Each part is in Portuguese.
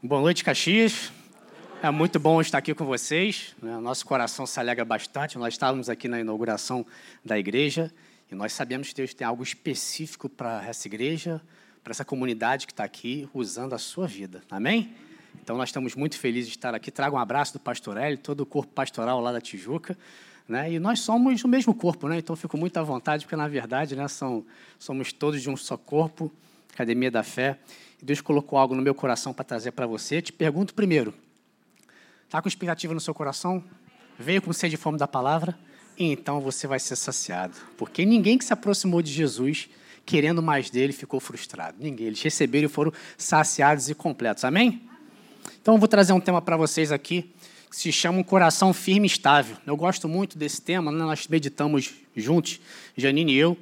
Boa noite, Caxias. É muito bom estar aqui com vocês. Né? Nosso coração se alegra bastante. Nós estávamos aqui na inauguração da igreja e nós sabemos que Deus tem algo específico para essa igreja, para essa comunidade que está aqui, usando a sua vida. Amém? Então nós estamos muito felizes de estar aqui. Trago um abraço do pastor Hélio, todo o corpo pastoral lá da Tijuca. Né? E nós somos o mesmo corpo, né? então fico muito à vontade, porque na verdade né, são, somos todos de um só corpo, Academia da Fé. Deus colocou algo no meu coração para trazer para você. Te pergunto primeiro: está com expectativa no seu coração? Veio com sede e fome da palavra? Então você vai ser saciado. Porque ninguém que se aproximou de Jesus querendo mais dele ficou frustrado. Ninguém. Eles receberam e foram saciados e completos. Amém? Então eu vou trazer um tema para vocês aqui que se chama um coração firme e estável. Eu gosto muito desse tema, né? nós meditamos juntos, Janine e eu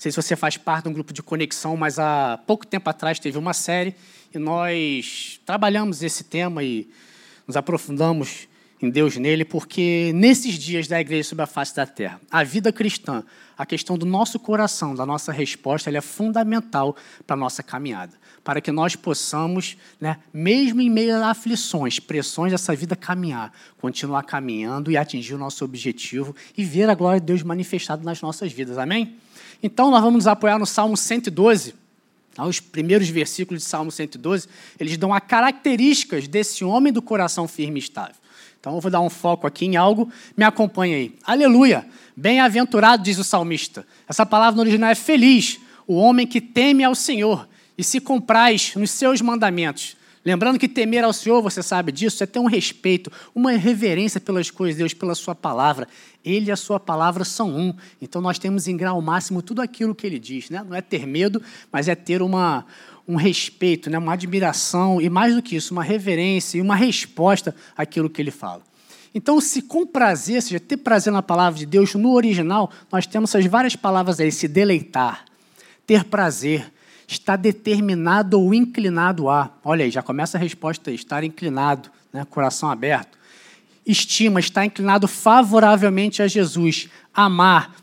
sei se você faz parte de um grupo de conexão, mas há pouco tempo atrás teve uma série e nós trabalhamos esse tema e nos aprofundamos em Deus nele, porque nesses dias da igreja sobre a face da terra, a vida cristã, a questão do nosso coração, da nossa resposta, ela é fundamental para a nossa caminhada. Para que nós possamos, né, mesmo em meio a aflições, pressões dessa vida caminhar, continuar caminhando e atingir o nosso objetivo e ver a glória de Deus manifestada nas nossas vidas. Amém? Então, nós vamos nos apoiar no Salmo 112. Tá? Os primeiros versículos de Salmo 112, eles dão as características desse homem do coração firme e estável. Então, eu vou dar um foco aqui em algo. Me acompanhe aí. Aleluia! Bem-aventurado, diz o salmista. Essa palavra no original é feliz, o homem que teme ao Senhor e se compraz nos seus mandamentos. Lembrando que temer ao Senhor, você sabe disso, é ter um respeito, uma reverência pelas coisas de Deus, pela Sua palavra. Ele e a Sua palavra são um. Então nós temos em grau máximo tudo aquilo que Ele diz. Né? Não é ter medo, mas é ter uma, um respeito, né? uma admiração e, mais do que isso, uma reverência e uma resposta àquilo que Ele fala. Então, se com prazer, ou seja, ter prazer na palavra de Deus, no original, nós temos essas várias palavras aí: se deleitar, ter prazer está determinado ou inclinado a. Olha aí, já começa a resposta aí, estar inclinado, né? coração aberto. Estima, está inclinado favoravelmente a Jesus, amar,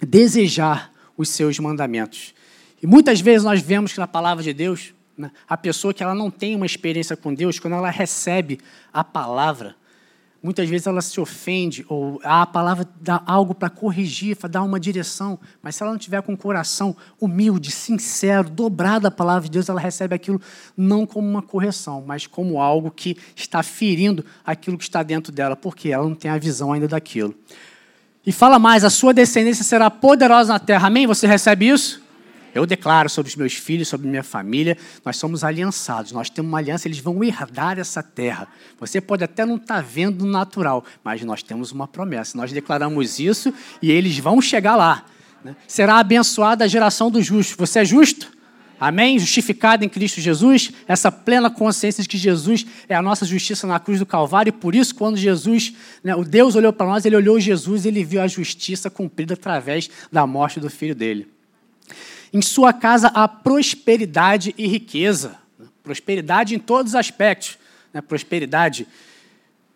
desejar os seus mandamentos. E muitas vezes nós vemos que na palavra de Deus, né, a pessoa que ela não tem uma experiência com Deus, quando ela recebe a palavra, Muitas vezes ela se ofende, ou a palavra dá algo para corrigir, para dar uma direção, mas se ela não tiver com o coração humilde, sincero, dobrado à palavra de Deus, ela recebe aquilo não como uma correção, mas como algo que está ferindo aquilo que está dentro dela, porque ela não tem a visão ainda daquilo. E fala mais: a sua descendência será poderosa na terra. Amém? Você recebe isso? Eu declaro sobre os meus filhos, sobre minha família, nós somos aliançados, nós temos uma aliança, eles vão herdar essa terra. Você pode até não estar tá vendo natural, mas nós temos uma promessa. Nós declaramos isso e eles vão chegar lá. Né? Será abençoada a geração dos justos. Você é justo? Amém? Justificado em Cristo Jesus, essa plena consciência de que Jesus é a nossa justiça na cruz do Calvário, e por isso, quando Jesus, né, o Deus olhou para nós, ele olhou Jesus e ele viu a justiça cumprida através da morte do filho dele. Em sua casa há prosperidade e riqueza. Prosperidade em todos os aspectos. Né? Prosperidade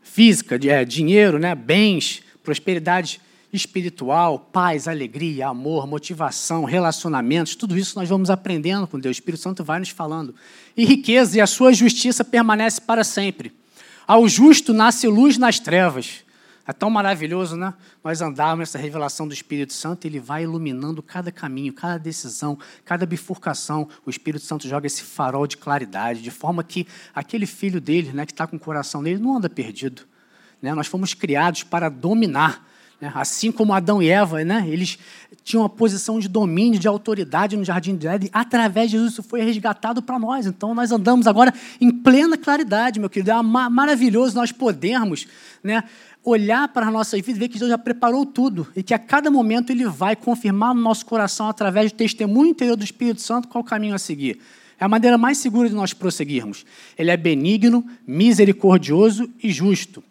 física, é, dinheiro, né? bens, prosperidade espiritual, paz, alegria, amor, motivação, relacionamentos, tudo isso nós vamos aprendendo com Deus. O Espírito Santo vai nos falando. E riqueza e a sua justiça permanece para sempre. Ao justo nasce luz nas trevas. É tão maravilhoso, né? Nós andarmos nessa revelação do Espírito Santo, ele vai iluminando cada caminho, cada decisão, cada bifurcação. O Espírito Santo joga esse farol de claridade, de forma que aquele filho dele, né, que está com o coração dele, não anda perdido. Né? Nós fomos criados para dominar. Né? Assim como Adão e Eva, né? eles tinham uma posição de domínio, de autoridade no jardim de Éden, através de Jesus isso foi resgatado para nós. Então nós andamos agora em plena claridade, meu querido. É maravilhoso nós podermos né, olhar para a nossa vida e ver que Deus já preparou tudo e que a cada momento Ele vai confirmar no nosso coração, através do testemunho interior do Espírito Santo, qual o caminho a seguir. É a maneira mais segura de nós prosseguirmos. Ele é benigno, misericordioso e justo.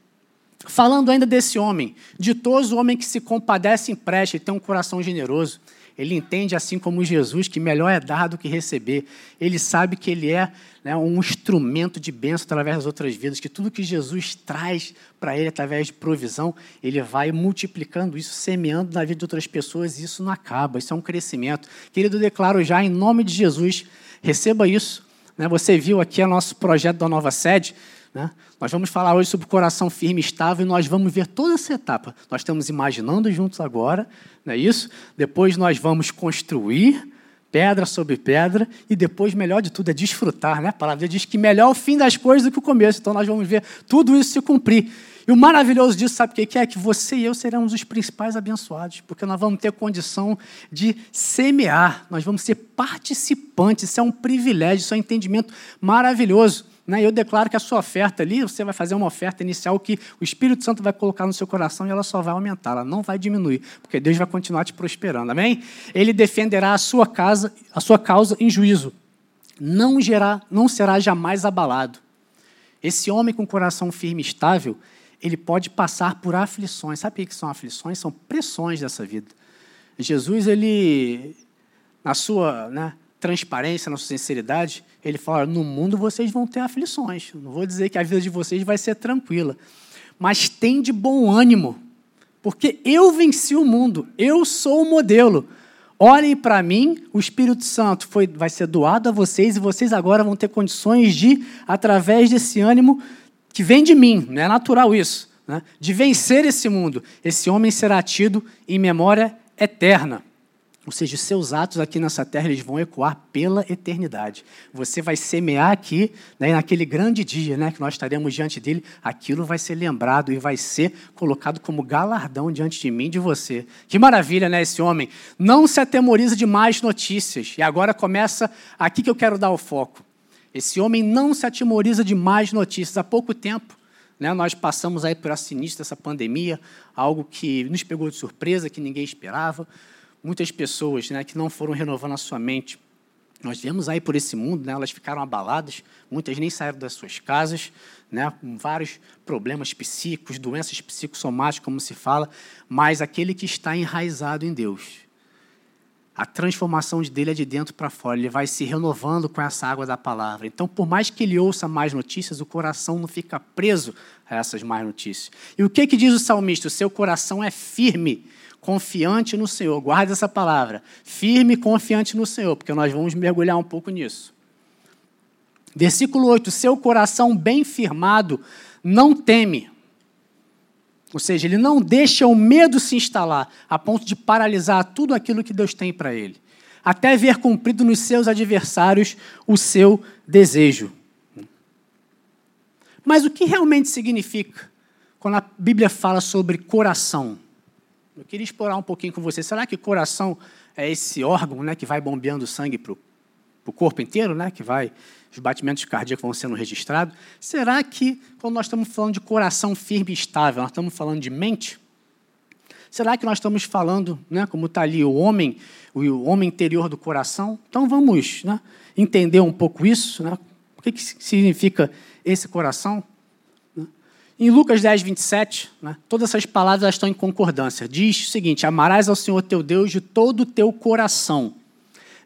Falando ainda desse homem, ditoso homem que se compadece e empresta e tem um coração generoso. Ele entende, assim como Jesus, que melhor é dar do que receber. Ele sabe que ele é né, um instrumento de bênção através das outras vidas, que tudo que Jesus traz para ele através de provisão, ele vai multiplicando isso, semeando na vida de outras pessoas, e isso não acaba, isso é um crescimento. Querido, declaro já em nome de Jesus, receba isso Né? Você viu aqui o nosso projeto da nova sede. Né? Nós vamos falar hoje sobre o coração firme e estável e nós vamos ver toda essa etapa. Nós estamos imaginando juntos agora, não é isso? Depois nós vamos construir pedra sobre pedra, e depois, melhor de tudo, é desfrutar. Né? A palavra diz que melhor é o fim das coisas do que o começo. Então nós vamos ver tudo isso se cumprir. E o maravilhoso disso, sabe o que é? Que você e eu seremos os principais abençoados, porque nós vamos ter condição de semear, nós vamos ser participantes, isso é um privilégio, isso é um entendimento maravilhoso. Né? Eu declaro que a sua oferta ali, você vai fazer uma oferta inicial que o Espírito Santo vai colocar no seu coração e ela só vai aumentar, ela não vai diminuir, porque Deus vai continuar te prosperando, amém? Ele defenderá a sua casa, a sua causa em juízo, não, gerá, não será jamais abalado. Esse homem com coração firme e estável, ele pode passar por aflições. Sabe o que são aflições? São pressões dessa vida. Jesus, ele, na sua né, transparência, na sua sinceridade, ele fala: no mundo vocês vão ter aflições. Não vou dizer que a vida de vocês vai ser tranquila, mas tem de bom ânimo, porque eu venci o mundo, eu sou o modelo. Olhem para mim, o Espírito Santo foi, vai ser doado a vocês e vocês agora vão ter condições de, através desse ânimo, que vem de mim, não é natural isso, né? de vencer esse mundo. Esse homem será tido em memória eterna. Ou seja, os seus atos aqui nessa terra eles vão ecoar pela eternidade. Você vai semear aqui, né, naquele grande dia né, que nós estaremos diante dele, aquilo vai ser lembrado e vai ser colocado como galardão diante de mim de você. Que maravilha, né, esse homem? Não se atemoriza de mais notícias. E agora começa aqui que eu quero dar o foco. Esse homem não se atimoriza de mais notícias. Há pouco tempo, né, nós passamos aí por essa sinistra, essa pandemia, algo que nos pegou de surpresa, que ninguém esperava. Muitas pessoas né, que não foram renovando a sua mente. Nós vemos aí por esse mundo, né, elas ficaram abaladas, muitas nem saíram das suas casas, né, com vários problemas psíquicos, doenças psicossomáticas, como se fala, mas aquele que está enraizado em Deus, a transformação dele é de dentro para fora, ele vai se renovando com essa água da palavra. Então, por mais que ele ouça mais notícias, o coração não fica preso a essas mais notícias. E o que, que diz o salmista? O seu coração é firme, confiante no Senhor. Guarde essa palavra. Firme e confiante no Senhor, porque nós vamos mergulhar um pouco nisso. Versículo 8: Seu coração bem firmado não teme. Ou seja, ele não deixa o medo se instalar a ponto de paralisar tudo aquilo que Deus tem para ele, até ver cumprido nos seus adversários o seu desejo. Mas o que realmente significa quando a Bíblia fala sobre coração? Eu queria explorar um pouquinho com você. Será que coração é esse órgão né, que vai bombeando sangue para o corpo inteiro, né, que vai os batimentos cardíacos vão sendo registrados. Será que, quando nós estamos falando de coração firme e estável, nós estamos falando de mente? Será que nós estamos falando, né, como está ali, o homem, o homem interior do coração? Então vamos né, entender um pouco isso. Né? O que, que significa esse coração? Em Lucas 10, 27, né, todas essas palavras estão em concordância. Diz o seguinte: Amarás ao Senhor teu Deus de todo o teu coração,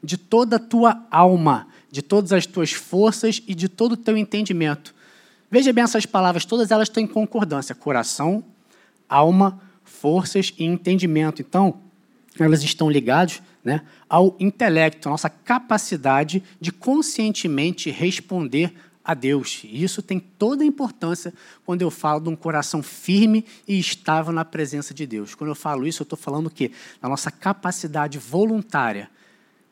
de toda a tua alma de todas as tuas forças e de todo o teu entendimento. Veja bem essas palavras, todas elas estão em concordância: coração, alma, forças e entendimento. Então, elas estão ligadas né, ao intelecto, a nossa capacidade de conscientemente responder a Deus. E isso tem toda a importância quando eu falo de um coração firme e estável na presença de Deus. Quando eu falo isso, eu estou falando o quê? Da nossa capacidade voluntária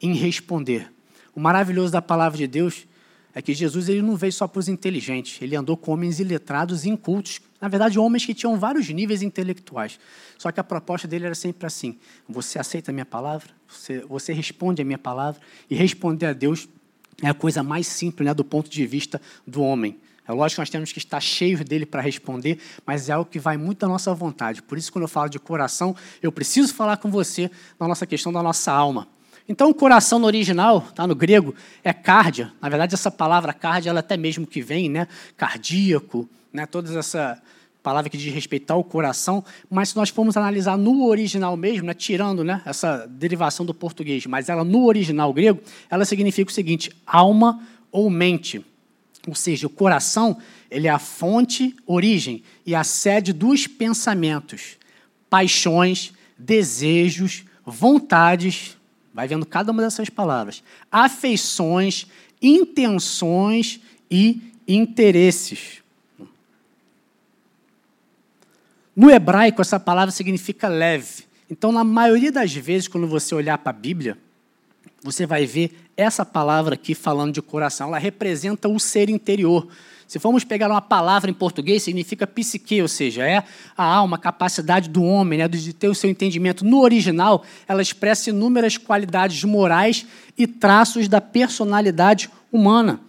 em responder o maravilhoso da palavra de Deus é que Jesus ele não veio só para os inteligentes, ele andou com homens iletrados e incultos. Na verdade, homens que tinham vários níveis intelectuais. Só que a proposta dele era sempre assim: você aceita a minha palavra, você, você responde a minha palavra, e responder a Deus é a coisa mais simples né, do ponto de vista do homem. É lógico que nós temos que estar cheios dele para responder, mas é algo que vai muito da nossa vontade. Por isso, quando eu falo de coração, eu preciso falar com você na nossa questão da nossa alma. Então, o coração no original, tá, no grego, é cardia. Na verdade, essa palavra cardia, ela até mesmo que vem, né, cardíaco, né, toda essa palavra que diz respeito ao coração. Mas se nós formos analisar no original mesmo, né, tirando né, essa derivação do português, mas ela no original grego, ela significa o seguinte: alma ou mente. Ou seja, o coração ele é a fonte, origem e a sede dos pensamentos, paixões, desejos, vontades, Vai vendo cada uma dessas palavras. Afeições, intenções e interesses. No hebraico, essa palavra significa leve. Então, na maioria das vezes, quando você olhar para a Bíblia, você vai ver essa palavra aqui falando de coração. Ela representa o ser interior. Se formos pegar uma palavra em português, significa psique, ou seja, é a alma, a capacidade do homem, né, de ter o seu entendimento. No original, ela expressa inúmeras qualidades morais e traços da personalidade humana.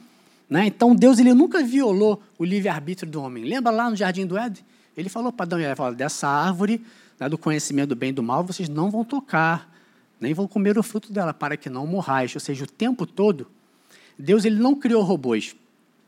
Né? Então, Deus ele nunca violou o livre-arbítrio do homem. Lembra lá no Jardim do Éden? Ele falou para Adão e Eva, dessa árvore né, do conhecimento do bem e do mal, vocês não vão tocar, nem vão comer o fruto dela, para que não morrais. Ou seja, o tempo todo, Deus ele não criou robôs.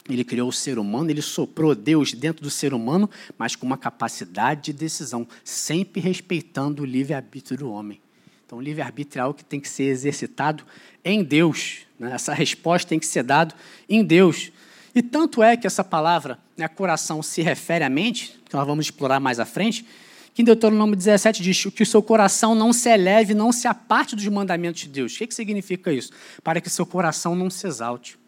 Ele criou o ser humano, ele soprou Deus dentro do ser humano, mas com uma capacidade de decisão, sempre respeitando o livre-arbítrio do homem. Então, o livre-arbítrio é algo que tem que ser exercitado em Deus. Né? Essa resposta tem que ser dada em Deus. E tanto é que essa palavra, né, coração, se refere à mente, que nós vamos explorar mais à frente, que em Deuteronômio 17 diz que o seu coração não se eleve, não se aparte dos mandamentos de Deus. O que, que significa isso? Para que seu coração não se exalte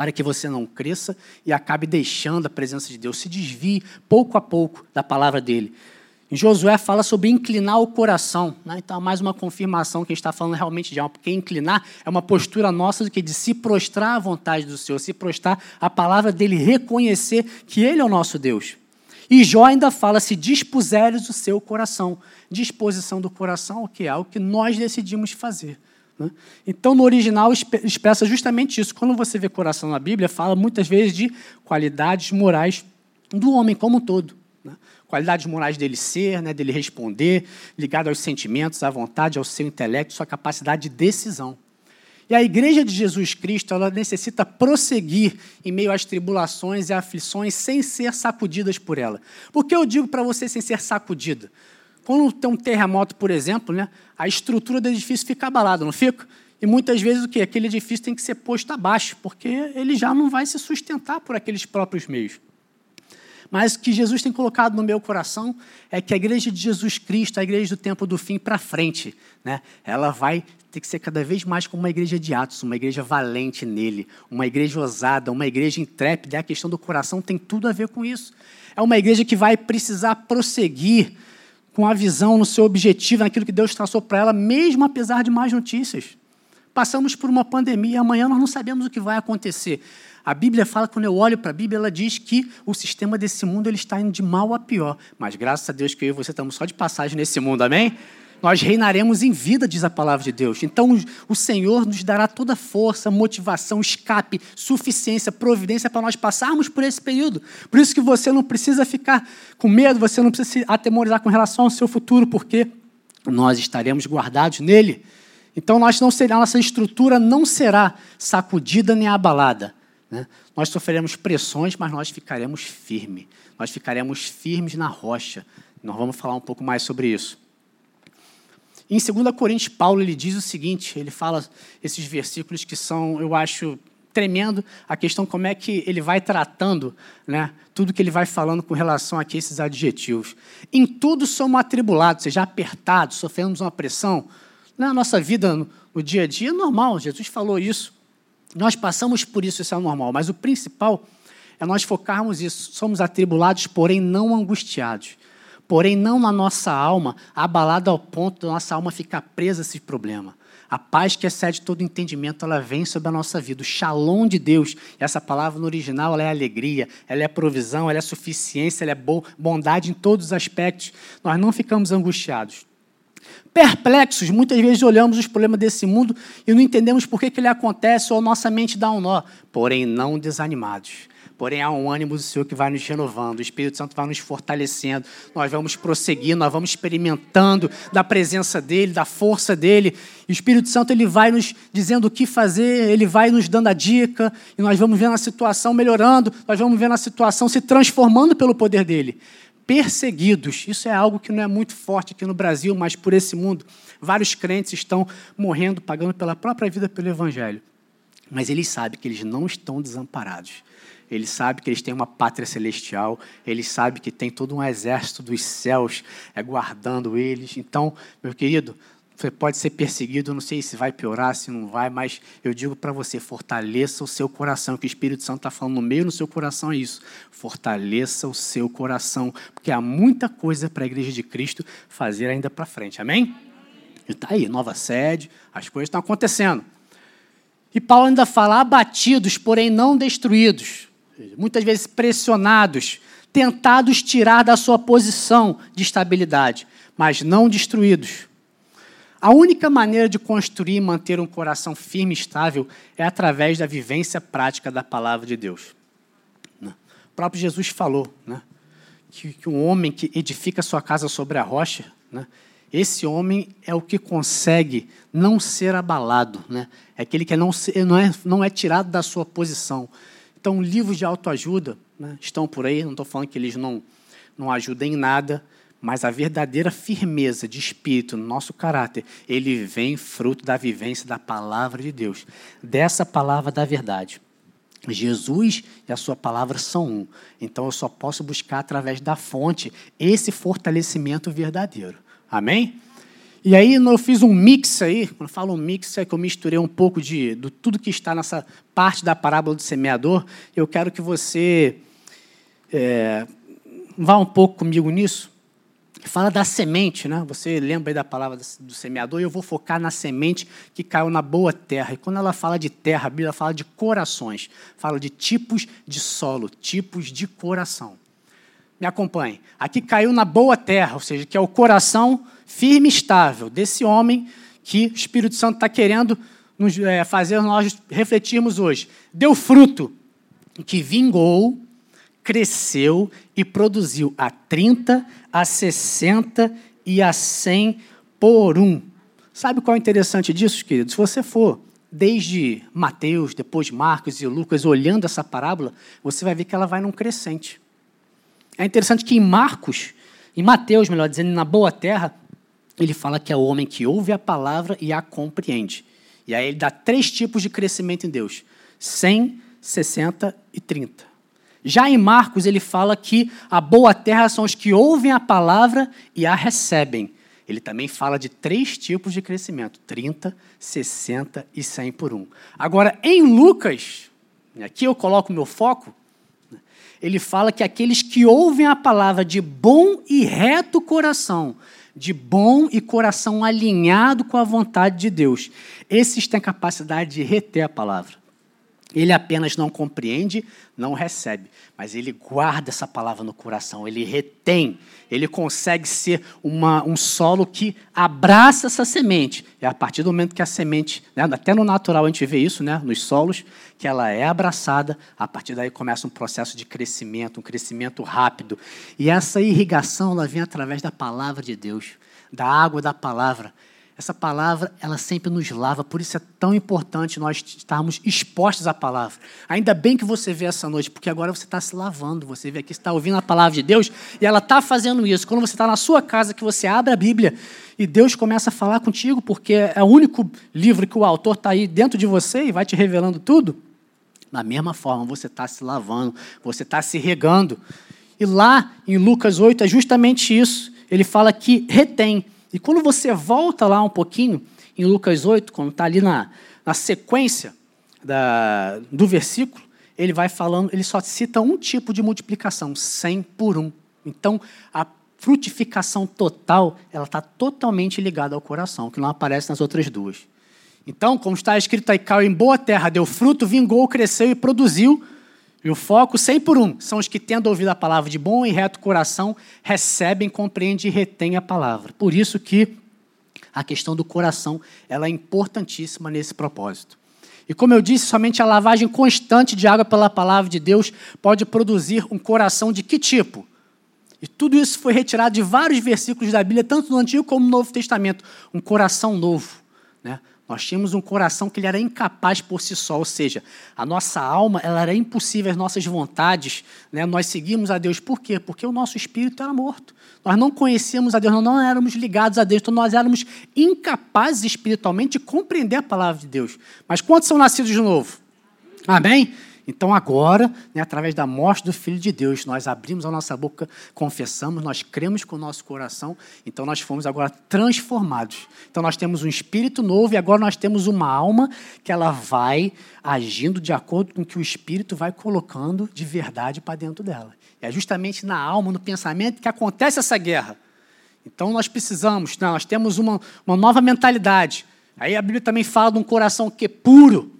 para que você não cresça e acabe deixando a presença de Deus, se desvie pouco a pouco da palavra dele. Josué fala sobre inclinar o coração. Né? Então, mais uma confirmação que a gente está falando realmente de alma, porque inclinar é uma postura nossa do que de se prostrar à vontade do Senhor, se prostrar à palavra dele, reconhecer que ele é o nosso Deus. E Jó ainda fala: se dispuseres o seu coração. Disposição do coração, o que é algo que nós decidimos fazer. Né? Então, no original, expressa justamente isso. Quando você vê coração na Bíblia, fala muitas vezes de qualidades morais do homem como um todo. Né? Qualidades morais dele ser, né, dele responder, ligado aos sentimentos, à vontade, ao seu intelecto, sua capacidade de decisão. E a igreja de Jesus Cristo, ela necessita prosseguir em meio às tribulações e aflições sem ser sacudidas por ela. Por que eu digo para você sem ser sacudida? Quando tem um terremoto, por exemplo, né, a estrutura do edifício fica abalada, não fica? E muitas vezes o que? Aquele edifício tem que ser posto abaixo, porque ele já não vai se sustentar por aqueles próprios meios. Mas que Jesus tem colocado no meu coração é que a igreja de Jesus Cristo, a igreja do tempo do fim para frente, né, ela vai ter que ser cada vez mais como uma igreja de Atos, uma igreja valente nele, uma igreja ousada, uma igreja intrépida. A questão do coração tem tudo a ver com isso. É uma igreja que vai precisar prosseguir com a visão no seu objetivo, naquilo que Deus traçou para ela, mesmo apesar de mais notícias. Passamos por uma pandemia, amanhã nós não sabemos o que vai acontecer. A Bíblia fala, quando eu olho para a Bíblia, ela diz que o sistema desse mundo ele está indo de mal a pior. Mas graças a Deus que eu e você estamos só de passagem nesse mundo, amém? nós reinaremos em vida, diz a palavra de Deus. Então, o Senhor nos dará toda força, motivação, escape, suficiência, providência para nós passarmos por esse período. Por isso que você não precisa ficar com medo, você não precisa se atemorizar com relação ao seu futuro, porque nós estaremos guardados nele. Então, nós não será, nossa estrutura não será sacudida nem abalada. Né? Nós sofreremos pressões, mas nós ficaremos firmes. Nós ficaremos firmes na rocha. Nós vamos falar um pouco mais sobre isso. Em 2 Coríntios, Paulo ele diz o seguinte: ele fala esses versículos que são, eu acho, tremendo a questão como é que ele vai tratando né, tudo que ele vai falando com relação a esses adjetivos. Em tudo somos atribulados, seja apertados, sofremos uma pressão. Na nossa vida, no, no dia a dia, é normal, Jesus falou isso. Nós passamos por isso, isso é normal. Mas o principal é nós focarmos isso. Somos atribulados, porém não angustiados porém não na nossa alma, abalada ao ponto da nossa alma ficar presa a esse problema. A paz que excede todo entendimento, ela vem sobre a nossa vida. O shalom de Deus, essa palavra no original, ela é alegria, ela é provisão, ela é suficiência, ela é bondade em todos os aspectos. Nós não ficamos angustiados. Perplexos, muitas vezes olhamos os problemas desse mundo e não entendemos por que, que ele acontece ou nossa mente dá um nó, porém não desanimados Porém, há um ânimo do Senhor que vai nos renovando, o Espírito Santo vai nos fortalecendo, nós vamos prosseguindo, nós vamos experimentando da presença dEle, da força dEle. E o Espírito Santo ele vai nos dizendo o que fazer, ele vai nos dando a dica, e nós vamos vendo a situação melhorando, nós vamos vendo a situação se transformando pelo poder dEle. Perseguidos, isso é algo que não é muito forte aqui no Brasil, mas por esse mundo. Vários crentes estão morrendo, pagando pela própria vida pelo Evangelho. Mas eles sabem que eles não estão desamparados ele sabe que eles têm uma pátria celestial, ele sabe que tem todo um exército dos céus é, guardando eles. Então, meu querido, Pode ser perseguido, não sei se vai piorar, se não vai, mas eu digo para você: fortaleça o seu coração, que o Espírito Santo está falando no meio do seu coração é isso. Fortaleça o seu coração, porque há muita coisa para a igreja de Cristo fazer ainda para frente. Amém? E está aí, nova sede, as coisas estão acontecendo. E Paulo ainda fala: abatidos, porém não destruídos, muitas vezes pressionados, tentados tirar da sua posição de estabilidade, mas não destruídos a única maneira de construir e manter um coração firme e estável é através da vivência prática da palavra de Deus. Né? O próprio Jesus falou né, que, que um homem que edifica sua casa sobre a rocha, né, esse homem é o que consegue não ser abalado, né? é aquele que não, não, é, não é tirado da sua posição. Então, livros de autoajuda né, estão por aí, não estou falando que eles não, não ajudam em nada, mas a verdadeira firmeza de espírito no nosso caráter, ele vem fruto da vivência da palavra de Deus, dessa palavra da verdade. Jesus e a sua palavra são um. Então eu só posso buscar através da fonte esse fortalecimento verdadeiro. Amém? E aí eu fiz um mix aí, quando eu falo um mix é que eu misturei um pouco de, de tudo que está nessa parte da parábola do semeador. Eu quero que você é, vá um pouco comigo nisso fala da semente, né? Você lembra aí da palavra do semeador? Eu vou focar na semente que caiu na boa terra. E quando ela fala de terra, a Bíblia fala de corações, fala de tipos de solo, tipos de coração. Me acompanhe. Aqui caiu na boa terra, ou seja, que é o coração firme e estável desse homem que o Espírito Santo está querendo nos, é, fazer nós refletirmos hoje. Deu fruto, que vingou, cresceu e produziu a 30, a 60 e a 100 por um. Sabe qual é interessante disso, querido? Se você for desde Mateus, depois Marcos e Lucas, olhando essa parábola, você vai ver que ela vai num crescente. É interessante que em Marcos, em Mateus, melhor dizendo, na boa terra, ele fala que é o homem que ouve a palavra e a compreende. E aí ele dá três tipos de crescimento em Deus: 100, 60 e 30. Já em Marcos, ele fala que a boa terra são os que ouvem a palavra e a recebem. Ele também fala de três tipos de crescimento: 30, 60 e 100 por um. Agora, em Lucas, aqui eu coloco meu foco, ele fala que aqueles que ouvem a palavra de bom e reto coração, de bom e coração alinhado com a vontade de Deus, esses têm capacidade de reter a palavra. Ele apenas não compreende, não recebe, mas ele guarda essa palavra no coração, ele retém, ele consegue ser uma, um solo que abraça essa semente. É a partir do momento que a semente, né, até no natural a gente vê isso, né, nos solos, que ela é abraçada, a partir daí começa um processo de crescimento, um crescimento rápido. E essa irrigação ela vem através da palavra de Deus, da água da palavra. Essa palavra, ela sempre nos lava, por isso é tão importante nós estarmos expostos à palavra. Ainda bem que você vê essa noite, porque agora você está se lavando, você vê aqui, está ouvindo a palavra de Deus e ela está fazendo isso. Quando você está na sua casa, que você abre a Bíblia e Deus começa a falar contigo, porque é o único livro que o autor está aí dentro de você e vai te revelando tudo. Da mesma forma, você está se lavando, você está se regando. E lá em Lucas 8 é justamente isso. Ele fala que retém. E quando você volta lá um pouquinho, em Lucas 8, quando está ali na, na sequência da, do versículo, ele vai falando, ele só cita um tipo de multiplicação, 100 por 1. Então, a frutificação total, ela está totalmente ligada ao coração, que não aparece nas outras duas. Então, como está escrito aí, caiu em boa terra, deu fruto, vingou, cresceu e produziu e o foco, 100 por um, são os que, tendo ouvido a palavra de bom e reto coração, recebem, compreendem e retêm a palavra. Por isso que a questão do coração ela é importantíssima nesse propósito. E como eu disse, somente a lavagem constante de água pela palavra de Deus pode produzir um coração de que tipo? E tudo isso foi retirado de vários versículos da Bíblia, tanto no Antigo como no Novo Testamento. Um coração novo. Né? Nós tínhamos um coração que ele era incapaz por si só, ou seja, a nossa alma ela era impossível, as nossas vontades, né? nós seguimos a Deus. Por quê? Porque o nosso espírito era morto. Nós não conhecíamos a Deus, nós não éramos ligados a Deus, então nós éramos incapazes espiritualmente de compreender a palavra de Deus. Mas quantos são nascidos de novo? Amém? Então agora, né, através da morte do Filho de Deus, nós abrimos a nossa boca, confessamos, nós cremos com o nosso coração, então nós fomos agora transformados. Então nós temos um espírito novo e agora nós temos uma alma que ela vai agindo de acordo com o que o espírito vai colocando de verdade para dentro dela. É justamente na alma, no pensamento que acontece essa guerra. Então nós precisamos, né, nós temos uma, uma nova mentalidade. Aí a Bíblia também fala de um coração que é puro,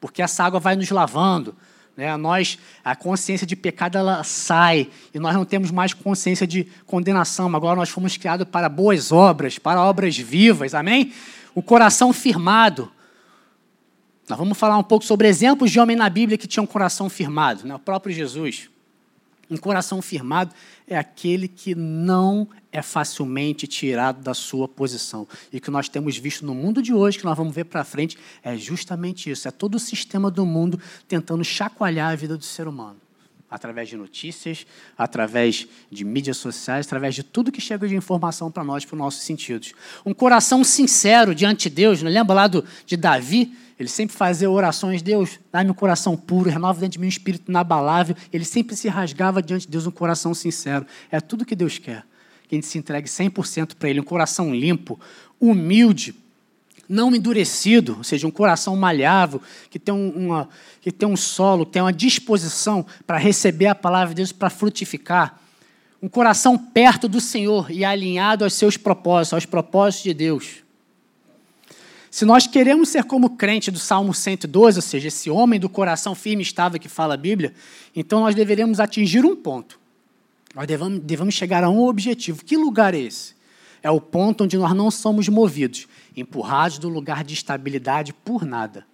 porque essa água vai nos lavando. Né? Nós, a consciência de pecado ela sai e nós não temos mais consciência de condenação. Agora nós fomos criados para boas obras, para obras vivas, amém? O coração firmado. Nós vamos falar um pouco sobre exemplos de homem na Bíblia que tinham um coração firmado, né? o próprio Jesus. Um coração firmado é aquele que não é facilmente tirado da sua posição. E o que nós temos visto no mundo de hoje, que nós vamos ver para frente, é justamente isso. É todo o sistema do mundo tentando chacoalhar a vida do ser humano. Através de notícias, através de mídias sociais, através de tudo que chega de informação para nós, para os nossos sentidos. Um coração sincero diante de Deus, não lembra lá do, de Davi? Ele sempre fazia orações, Deus, dá-me um coração puro, renova dentro de mim um espírito inabalável. Ele sempre se rasgava diante de Deus um coração sincero. É tudo que Deus quer. Que a gente se entregue 100% para Ele, um coração limpo, humilde, não endurecido, ou seja, um coração malhável, que tem, uma, que tem um solo, que tem uma disposição para receber a palavra de Deus, para frutificar. Um coração perto do Senhor e alinhado aos seus propósitos, aos propósitos de Deus. Se nós queremos ser como crente do Salmo 112, ou seja, esse homem do coração firme estável que fala a Bíblia, então nós deveremos atingir um ponto. Nós devemos, devemos chegar a um objetivo. Que lugar é esse? É o ponto onde nós não somos movidos, empurrados do lugar de estabilidade por nada.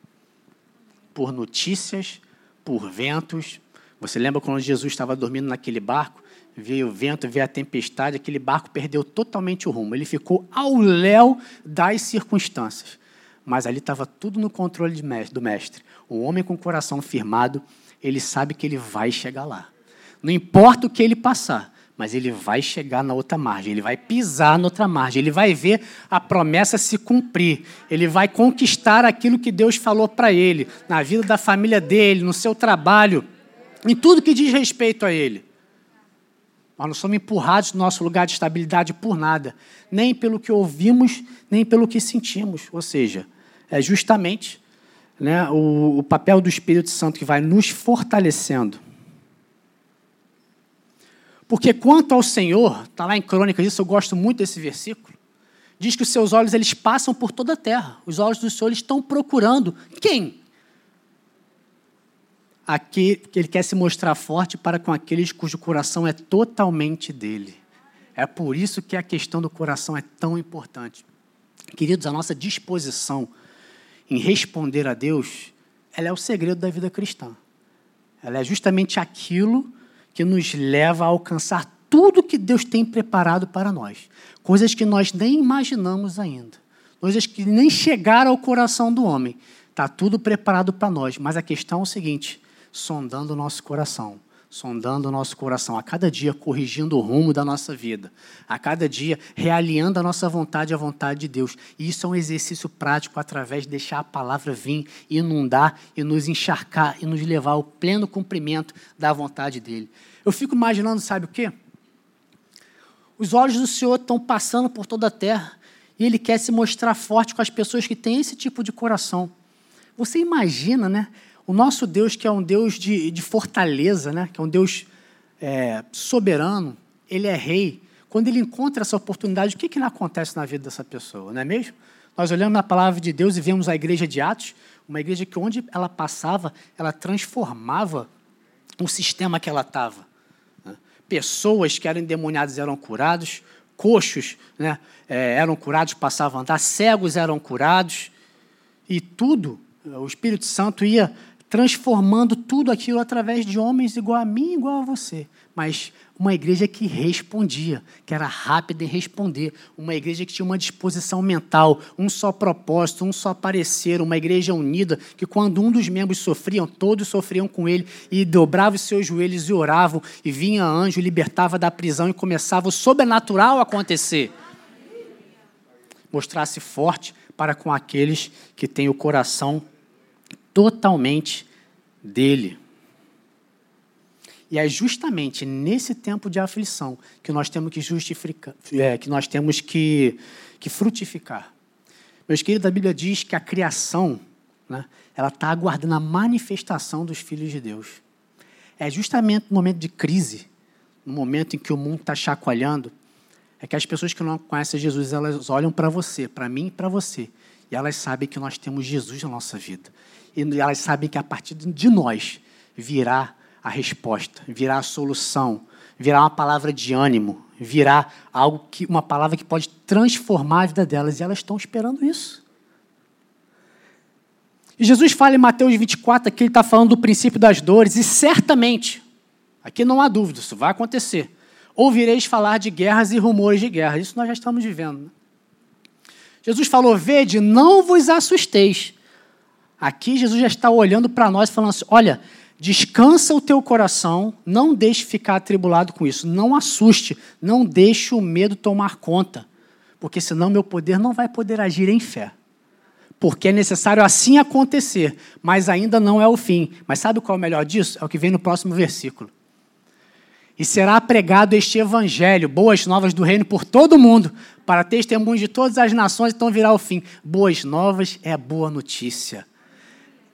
Por notícias, por ventos. Você lembra quando Jesus estava dormindo naquele barco? Veio o vento, veio a tempestade, aquele barco perdeu totalmente o rumo. Ele ficou ao léu das circunstâncias mas ali estava tudo no controle do mestre. O homem com o coração firmado, ele sabe que ele vai chegar lá. Não importa o que ele passar, mas ele vai chegar na outra margem, ele vai pisar na outra margem, ele vai ver a promessa se cumprir, ele vai conquistar aquilo que Deus falou para ele, na vida da família dele, no seu trabalho, em tudo que diz respeito a ele. Nós não somos empurrados do nosso lugar de estabilidade por nada, nem pelo que ouvimos, nem pelo que sentimos. Ou seja, é justamente né, o, o papel do Espírito Santo que vai nos fortalecendo. Porque quanto ao Senhor, está lá em Crônicas, isso eu gosto muito desse versículo, diz que os seus olhos eles passam por toda a terra. Os olhos do Senhor estão procurando quem? Aqui que ele quer se mostrar forte para com aqueles cujo coração é totalmente dele. É por isso que a questão do coração é tão importante. Queridos, a nossa disposição em responder a Deus, ela é o segredo da vida cristã. Ela é justamente aquilo que nos leva a alcançar tudo que Deus tem preparado para nós. Coisas que nós nem imaginamos ainda. Coisas que nem chegaram ao coração do homem. Está tudo preparado para nós. Mas a questão é o seguinte: sondando o nosso coração sondando o nosso coração, a cada dia corrigindo o rumo da nossa vida, a cada dia realinhando a nossa vontade à vontade de Deus. E isso é um exercício prático através de deixar a palavra vir, inundar e nos encharcar e nos levar ao pleno cumprimento da vontade dele. Eu fico imaginando, sabe o quê? Os olhos do Senhor estão passando por toda a terra e ele quer se mostrar forte com as pessoas que têm esse tipo de coração. Você imagina, né? O nosso Deus, que é um Deus de, de fortaleza, né? que é um Deus é, soberano, ele é rei. Quando ele encontra essa oportunidade, o que, que acontece na vida dessa pessoa, não é mesmo? Nós olhamos na palavra de Deus e vemos a igreja de Atos, uma igreja que onde ela passava, ela transformava o sistema que ela estava. Né? Pessoas que eram endemoniadas eram curados, coxos né, é, eram curados, passavam a andar, cegos eram curados, e tudo, o Espírito Santo ia transformando tudo aquilo através de homens igual a mim, igual a você. Mas uma igreja que respondia, que era rápida em responder, uma igreja que tinha uma disposição mental, um só propósito, um só parecer, uma igreja unida, que quando um dos membros sofriam, todos sofriam com ele, e dobravam os seus joelhos e oravam, e vinha anjo, libertava da prisão e começava o sobrenatural a acontecer. Mostrar-se forte para com aqueles que têm o coração totalmente dele. E é justamente nesse tempo de aflição que nós temos que justificar, é, que nós temos que, que frutificar. Meus queridos, a Bíblia diz que a criação, né, ela está aguardando a manifestação dos filhos de Deus. É justamente no momento de crise, no momento em que o mundo está chacoalhando, é que as pessoas que não conhecem Jesus, elas olham para você, para mim e para você, e elas sabem que nós temos Jesus na nossa vida. E elas sabem que a partir de nós virá a resposta, virá a solução, virá uma palavra de ânimo, virá algo que uma palavra que pode transformar a vida delas e elas estão esperando isso. E Jesus fala em Mateus 24 que ele está falando do princípio das dores e certamente, aqui não há dúvida, isso vai acontecer. Ouvireis falar de guerras e rumores de guerras. Isso nós já estamos vivendo. Né? Jesus falou: Vede, não vos assusteis. Aqui Jesus já está olhando para nós, falando assim: Olha, Descansa o teu coração, não deixe ficar atribulado com isso, não assuste, não deixe o medo tomar conta, porque senão meu poder não vai poder agir em fé. Porque é necessário assim acontecer, mas ainda não é o fim. Mas sabe qual é o melhor disso? É o que vem no próximo versículo. E será pregado este evangelho, boas novas do reino por todo mundo, para testemunhos de todas as nações, então virá o fim. Boas novas é boa notícia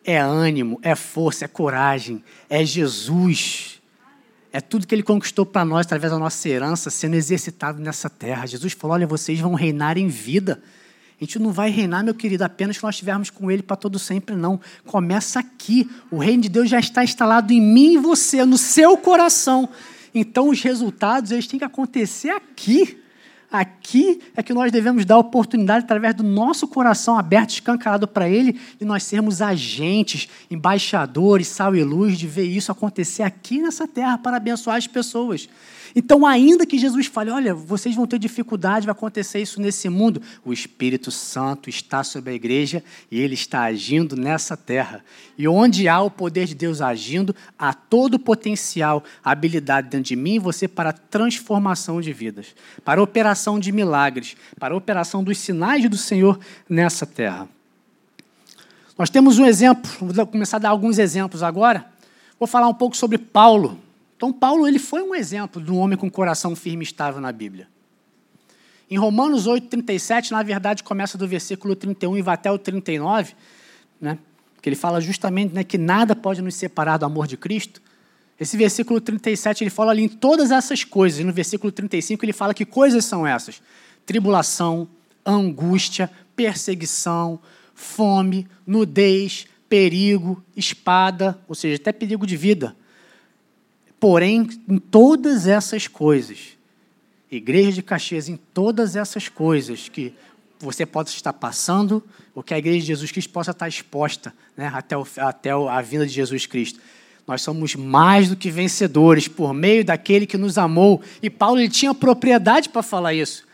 é ânimo, é força, é coragem, é Jesus. É tudo que ele conquistou para nós através da nossa herança sendo exercitado nessa terra. Jesus falou: olha, vocês vão reinar em vida. A gente não vai reinar, meu querido, apenas que nós estivermos com Ele para todo sempre, não. Começa aqui. O reino de Deus já está instalado em mim e você, no seu coração. Então, os resultados eles têm que acontecer aqui. Aqui é que nós devemos dar oportunidade através do nosso coração aberto, escancarado para Ele, e nós sermos agentes, embaixadores, sal e luz, de ver isso acontecer aqui nessa terra para abençoar as pessoas. Então, ainda que Jesus fale, olha, vocês vão ter dificuldade, vai acontecer isso nesse mundo, o Espírito Santo está sobre a igreja e ele está agindo nessa terra. E onde há o poder de Deus agindo, há todo o potencial, habilidade dentro de mim e você para transformação de vidas, para a operação de milagres, para a operação dos sinais do Senhor nessa terra. Nós temos um exemplo, vou começar a dar alguns exemplos agora. Vou falar um pouco sobre Paulo. Então, Paulo ele foi um exemplo de um homem com coração firme e estável na Bíblia. Em Romanos 8, 37, na verdade, começa do versículo 31 e vai até o 39, né? que ele fala justamente né, que nada pode nos separar do amor de Cristo. Esse versículo 37, ele fala ali em todas essas coisas. E no versículo 35, ele fala que coisas são essas? Tribulação, angústia, perseguição, fome, nudez, perigo, espada, ou seja, até perigo de vida. Porém, em todas essas coisas, Igreja de Caxias, em todas essas coisas que você pode estar passando, ou que a Igreja de Jesus Cristo possa estar exposta né, até, o, até a vinda de Jesus Cristo. Nós somos mais do que vencedores por meio daquele que nos amou. E Paulo ele tinha propriedade para falar isso.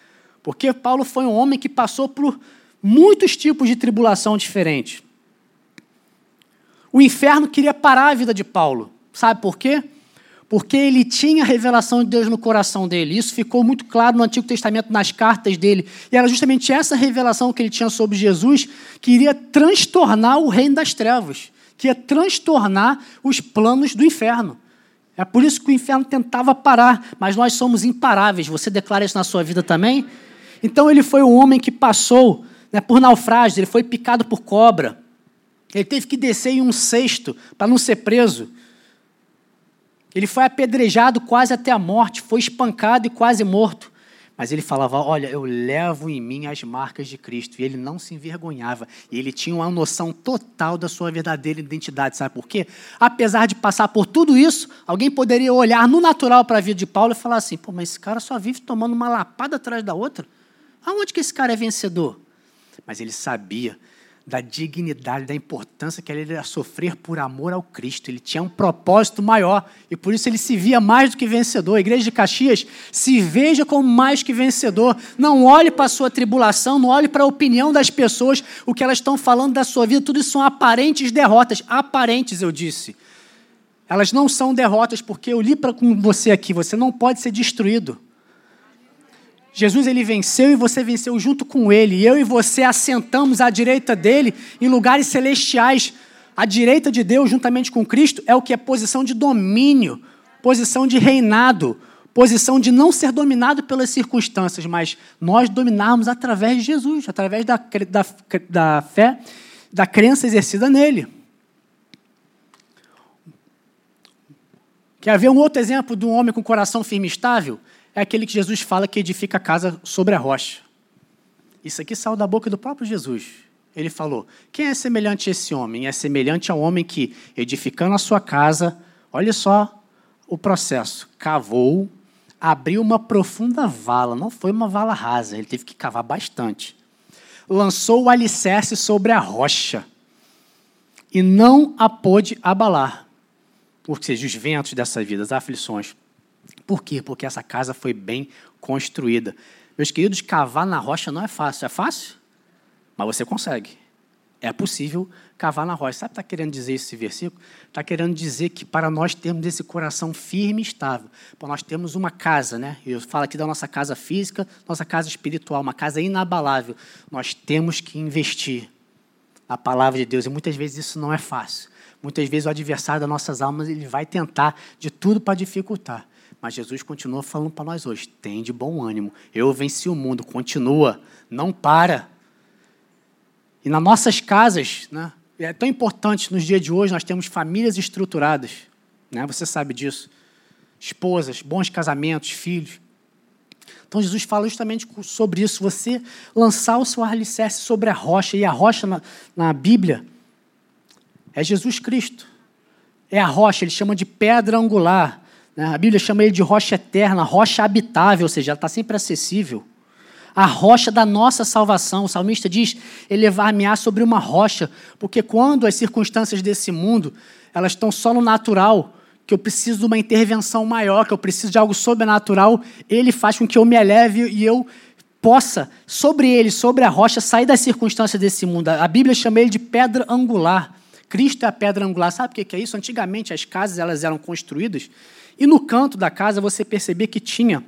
Porque Paulo foi um homem que passou por muitos tipos de tribulação diferentes. O inferno queria parar a vida de Paulo. Sabe por quê? Porque ele tinha a revelação de Deus no coração dele. Isso ficou muito claro no Antigo Testamento, nas cartas dele. E era justamente essa revelação que ele tinha sobre Jesus que iria transtornar o reino das trevas, que ia transtornar os planos do inferno. É por isso que o inferno tentava parar, mas nós somos imparáveis. Você declara isso na sua vida também? Então ele foi um homem que passou né, por naufrágio, ele foi picado por cobra. Ele teve que descer em um cesto para não ser preso. Ele foi apedrejado quase até a morte, foi espancado e quase morto. Mas ele falava: Olha, eu levo em mim as marcas de Cristo. E ele não se envergonhava. E ele tinha uma noção total da sua verdadeira identidade. Sabe por quê? Apesar de passar por tudo isso, alguém poderia olhar no natural para a vida de Paulo e falar assim: Pô, mas esse cara só vive tomando uma lapada atrás da outra. Aonde que esse cara é vencedor? Mas ele sabia da dignidade, da importância que ele ia sofrer por amor ao Cristo. Ele tinha um propósito maior e por isso ele se via mais do que vencedor. A igreja de Caxias se veja como mais que vencedor. Não olhe para a sua tribulação, não olhe para a opinião das pessoas, o que elas estão falando da sua vida. Tudo isso são aparentes derrotas. Aparentes, eu disse. Elas não são derrotas, porque eu li para com você aqui, você não pode ser destruído. Jesus ele venceu e você venceu junto com ele. E eu e você assentamos à direita dele em lugares celestiais. A direita de Deus, juntamente com Cristo, é o que é posição de domínio, posição de reinado, posição de não ser dominado pelas circunstâncias, mas nós dominarmos através de Jesus, através da, da, da fé, da crença exercida nele. Quer ver um outro exemplo de um homem com coração firme e estável? É aquele que Jesus fala que edifica a casa sobre a rocha. Isso aqui saiu da boca do próprio Jesus. Ele falou: Quem é semelhante a esse homem? É semelhante ao homem que, edificando a sua casa, olha só o processo, cavou, abriu uma profunda vala, não foi uma vala rasa, ele teve que cavar bastante. Lançou o alicerce sobre a rocha e não a pôde abalar, por seja os ventos dessa vida, as aflições. Por quê? Porque essa casa foi bem construída. Meus queridos, cavar na rocha não é fácil. É fácil? Mas você consegue. É possível cavar na rocha. Sabe o que está querendo dizer esse versículo? Está querendo dizer que para nós termos esse coração firme e estável, para nós termos uma casa, né? Eu falo aqui da nossa casa física, nossa casa espiritual, uma casa inabalável. Nós temos que investir na palavra de Deus. E muitas vezes isso não é fácil. Muitas vezes o adversário das nossas almas ele vai tentar de tudo para dificultar. Mas Jesus continua falando para nós hoje: tem de bom ânimo. Eu venci o mundo. Continua. Não para. E nas nossas casas, né, é tão importante nos dias de hoje, nós temos famílias estruturadas. Né, você sabe disso. Esposas, bons casamentos, filhos. Então Jesus fala justamente sobre isso. Você lançar o seu alicerce sobre a rocha. E a rocha na, na Bíblia é Jesus Cristo. É a rocha, ele chama de pedra angular. Né? A Bíblia chama ele de rocha eterna, rocha habitável, ou seja, ela está sempre acessível a rocha da nossa salvação. O salmista diz: elevar-me-á sobre uma rocha, porque quando as circunstâncias desse mundo elas estão só no natural, que eu preciso de uma intervenção maior, que eu preciso de algo sobrenatural, ele faz com que eu me eleve e eu possa, sobre ele, sobre a rocha, sair das circunstâncias desse mundo. A Bíblia chama ele de pedra angular. Cristo é a pedra angular. Sabe o que é isso? Antigamente as casas elas eram construídas e no canto da casa você percebia que tinha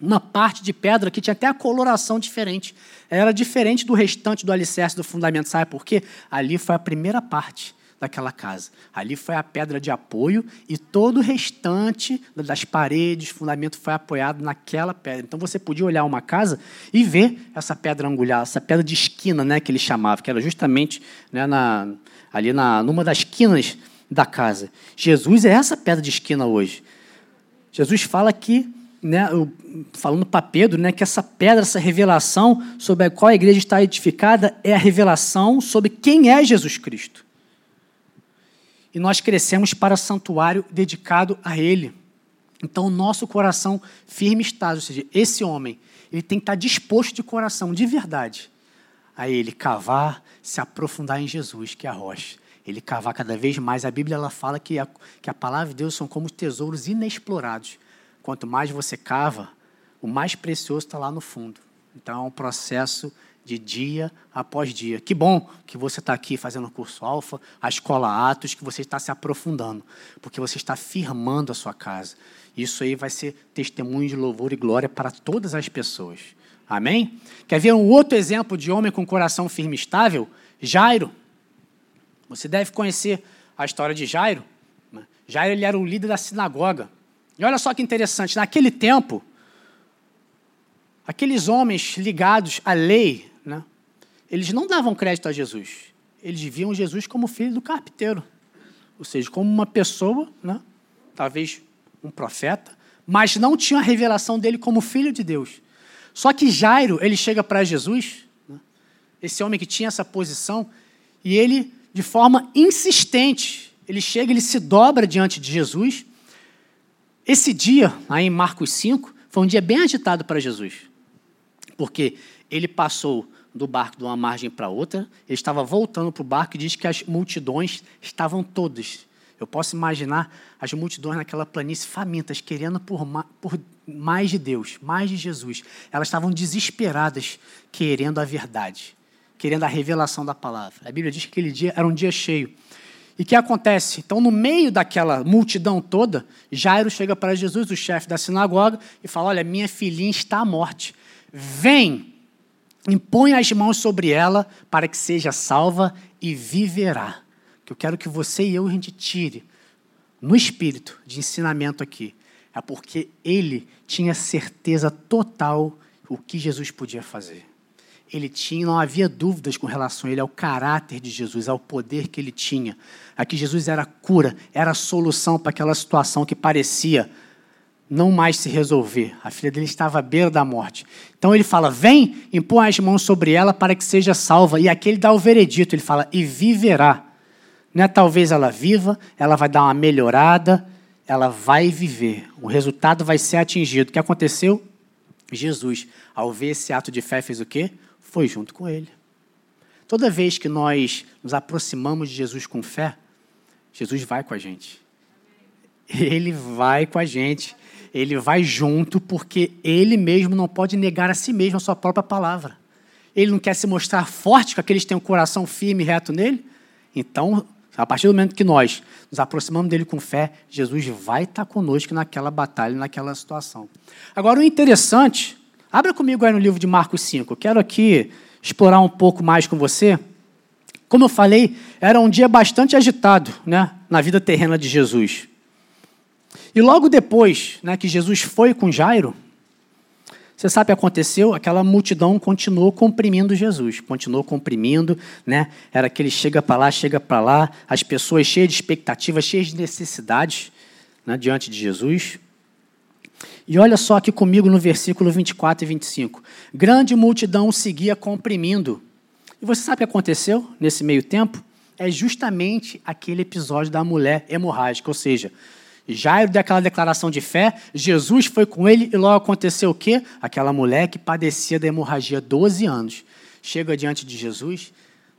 uma parte de pedra que tinha até a coloração diferente. Era diferente do restante do alicerce do fundamento. Sabe por quê? Ali foi a primeira parte daquela casa. Ali foi a pedra de apoio e todo o restante das paredes, fundamento foi apoiado naquela pedra. Então você podia olhar uma casa e ver essa pedra angular, essa pedra de esquina, né, que ele chamava, que era justamente né, na, ali na, numa das esquinas da casa. Jesus é essa pedra de esquina hoje. Jesus fala que né, falando para Pedro, né, que essa pedra, essa revelação sobre a qual a igreja está edificada é a revelação sobre quem é Jesus Cristo. E nós crescemos para santuário dedicado a Ele. Então, o nosso coração firme está, ou seja, esse homem, ele tem que estar disposto de coração, de verdade, a ele cavar, se aprofundar em Jesus, que é a rocha. Ele cavar cada vez mais. A Bíblia ela fala que a, que a palavra de Deus são como tesouros inexplorados Quanto mais você cava, o mais precioso está lá no fundo. Então é um processo de dia após dia. Que bom que você está aqui fazendo o curso Alfa, a escola Atos, que você está se aprofundando, porque você está firmando a sua casa. Isso aí vai ser testemunho de louvor e glória para todas as pessoas. Amém? Quer ver um outro exemplo de homem com coração firme e estável? Jairo. Você deve conhecer a história de Jairo. Jairo ele era o líder da sinagoga. E olha só que interessante, naquele tempo, aqueles homens ligados à lei, né, eles não davam crédito a Jesus. Eles viam Jesus como filho do carpinteiro, ou seja, como uma pessoa, né, talvez um profeta, mas não tinham a revelação dele como filho de Deus. Só que Jairo, ele chega para Jesus, né, esse homem que tinha essa posição, e ele, de forma insistente, ele chega, ele se dobra diante de Jesus esse dia, aí em Marcos 5, foi um dia bem agitado para Jesus, porque ele passou do barco de uma margem para outra, ele estava voltando para o barco e diz que as multidões estavam todas. Eu posso imaginar as multidões naquela planície famintas, querendo por, por mais de Deus, mais de Jesus. Elas estavam desesperadas, querendo a verdade, querendo a revelação da palavra. A Bíblia diz que aquele dia era um dia cheio. E o que acontece? Então, no meio daquela multidão toda, Jairo chega para Jesus, o chefe da sinagoga, e fala: Olha, minha filhinha está à morte. Vem, impõe as mãos sobre ela para que seja salva e viverá. Que eu quero que você e eu a gente tire no espírito de ensinamento aqui, é porque ele tinha certeza total o que Jesus podia fazer. Ele tinha, não havia dúvidas com relação a ele, ao caráter de Jesus, ao poder que ele tinha. Aqui Jesus era cura, era a solução para aquela situação que parecia não mais se resolver. A filha dele estava à beira da morte. Então ele fala: Vem, impõe as mãos sobre ela para que seja salva. E aqui ele dá o veredito: ele fala, e viverá. Não é talvez ela viva, ela vai dar uma melhorada, ela vai viver. O resultado vai ser atingido. O que aconteceu? Jesus, ao ver esse ato de fé, fez o quê? Foi junto com ele. Toda vez que nós nos aproximamos de Jesus com fé, Jesus vai com a gente. Ele vai com a gente. Ele vai junto porque ele mesmo não pode negar a si mesmo a sua própria palavra. Ele não quer se mostrar forte, que aqueles têm um coração firme e reto nele. Então, a partir do momento que nós nos aproximamos dele com fé, Jesus vai estar conosco naquela batalha, naquela situação. Agora, o interessante, abra comigo aí no livro de Marcos 5. Eu quero aqui explorar um pouco mais com você. Como eu falei, era um dia bastante agitado né, na vida terrena de Jesus. E logo depois né, que Jesus foi com Jairo, você sabe o que aconteceu? Aquela multidão continuou comprimindo Jesus, continuou comprimindo, né? Era aquele chega para lá, chega para lá, as pessoas cheias de expectativas, cheias de necessidades né, diante de Jesus. E olha só aqui comigo no versículo 24 e 25. Grande multidão seguia comprimindo. E você sabe o que aconteceu nesse meio tempo? É justamente aquele episódio da mulher hemorrágica, ou seja, Jairo deu aquela declaração de fé, Jesus foi com ele e logo aconteceu o quê? Aquela mulher que padecia da hemorragia 12 anos. Chega diante de Jesus,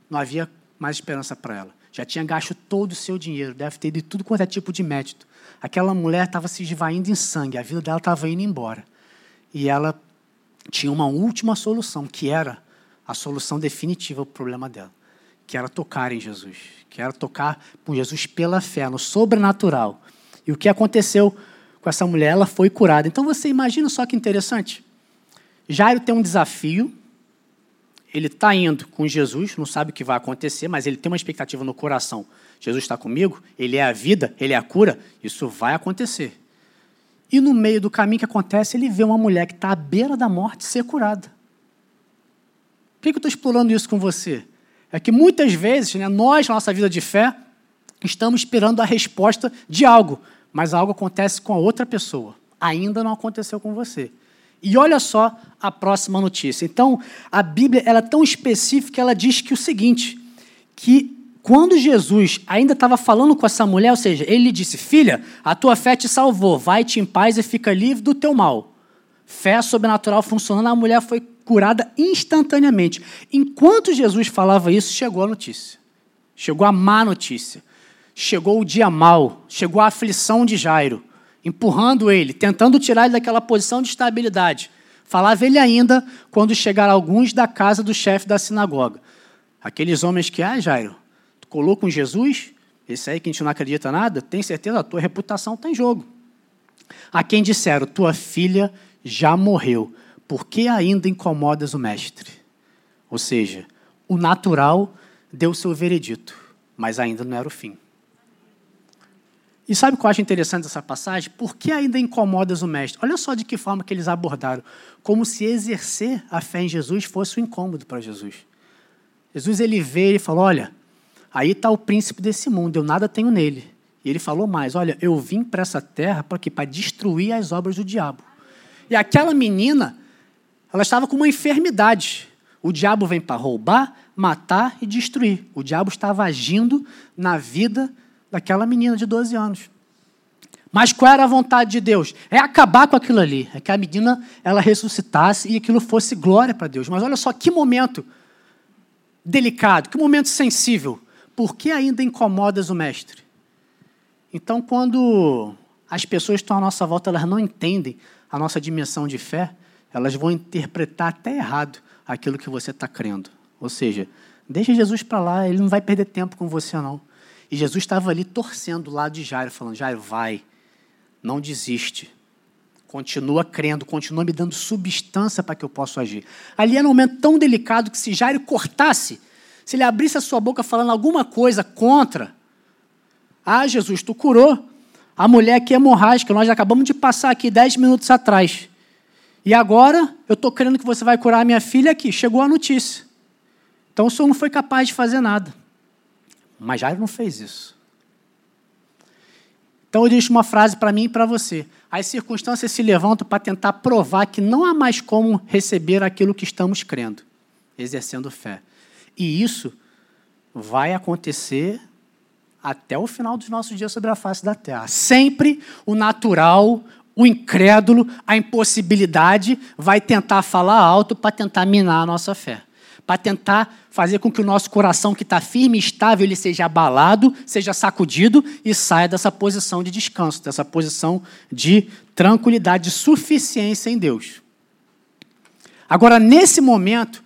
não havia mais esperança para ela. Já tinha gasto todo o seu dinheiro, deve ter de tudo quanto é tipo de método. Aquela mulher estava se esvaindo em sangue, a vida dela estava indo embora. E ela tinha uma última solução, que era a solução definitiva para o problema dela, que era tocar em Jesus, que era tocar com Jesus pela fé, no sobrenatural. E o que aconteceu com essa mulher? Ela foi curada. Então você imagina só que interessante. Jairo tem um desafio. Ele está indo com Jesus, não sabe o que vai acontecer, mas ele tem uma expectativa no coração. Jesus está comigo, ele é a vida, ele é a cura, isso vai acontecer. E no meio do caminho que acontece, ele vê uma mulher que está à beira da morte ser curada. Por que eu estou explorando isso com você? É que muitas vezes, né, nós, na nossa vida de fé, estamos esperando a resposta de algo, mas algo acontece com a outra pessoa. Ainda não aconteceu com você. E olha só a próxima notícia. Então, a Bíblia ela é tão específica, ela diz que o seguinte, que quando Jesus ainda estava falando com essa mulher, ou seja, ele disse: "Filha, a tua fé te salvou, vai-te em paz e fica livre do teu mal". Fé sobrenatural funcionando, a mulher foi curada instantaneamente. Enquanto Jesus falava isso, chegou a notícia. Chegou a má notícia chegou o dia mal, chegou a aflição de Jairo, empurrando ele, tentando tirar ele daquela posição de estabilidade. Falava ele ainda quando chegaram alguns da casa do chefe da sinagoga. Aqueles homens que, ah, Jairo, colou com Jesus? Esse aí que a gente não acredita nada? Tem certeza? A tua reputação está em jogo. A quem disseram, tua filha já morreu, por que ainda incomodas o mestre? Ou seja, o natural deu seu veredito, mas ainda não era o fim. E sabe o que eu acho interessante dessa passagem? Por que ainda incomodas o mestre? Olha só de que forma que eles abordaram. Como se exercer a fé em Jesus fosse um incômodo para Jesus. Jesus ele veio e falou: Olha, aí está o príncipe desse mundo, eu nada tenho nele. E ele falou mais: Olha, eu vim para essa terra para destruir as obras do diabo. E aquela menina, ela estava com uma enfermidade. O diabo vem para roubar, matar e destruir. O diabo estava agindo na vida daquela menina de 12 anos. Mas qual era a vontade de Deus? É acabar com aquilo ali, é que a menina ela ressuscitasse e aquilo fosse glória para Deus. Mas olha só que momento delicado, que momento sensível. Por que ainda incomodas o mestre? Então, quando as pessoas estão à nossa volta elas não entendem a nossa dimensão de fé, elas vão interpretar até errado aquilo que você está crendo. Ou seja, deixa Jesus para lá, ele não vai perder tempo com você não. E Jesus estava ali torcendo do lado de Jairo, falando: Jairo, vai, não desiste. Continua crendo, continua me dando substância para que eu possa agir. Ali era um momento tão delicado que se Jairo cortasse, se ele abrisse a sua boca falando alguma coisa contra, ah, Jesus, tu curou, A mulher que é hemorrágica, nós acabamos de passar aqui dez minutos atrás. E agora eu estou crendo que você vai curar a minha filha aqui. Chegou a notícia. Então o senhor não foi capaz de fazer nada. Mas Jairo não fez isso. Então eu deixo uma frase para mim e para você. As circunstâncias se levantam para tentar provar que não há mais como receber aquilo que estamos crendo, exercendo fé. E isso vai acontecer até o final dos nossos dias sobre a face da terra. Sempre o natural, o incrédulo, a impossibilidade vai tentar falar alto para tentar minar a nossa fé para tentar fazer com que o nosso coração, que está firme e estável, ele seja abalado, seja sacudido e saia dessa posição de descanso, dessa posição de tranquilidade, de suficiência em Deus. Agora, nesse momento,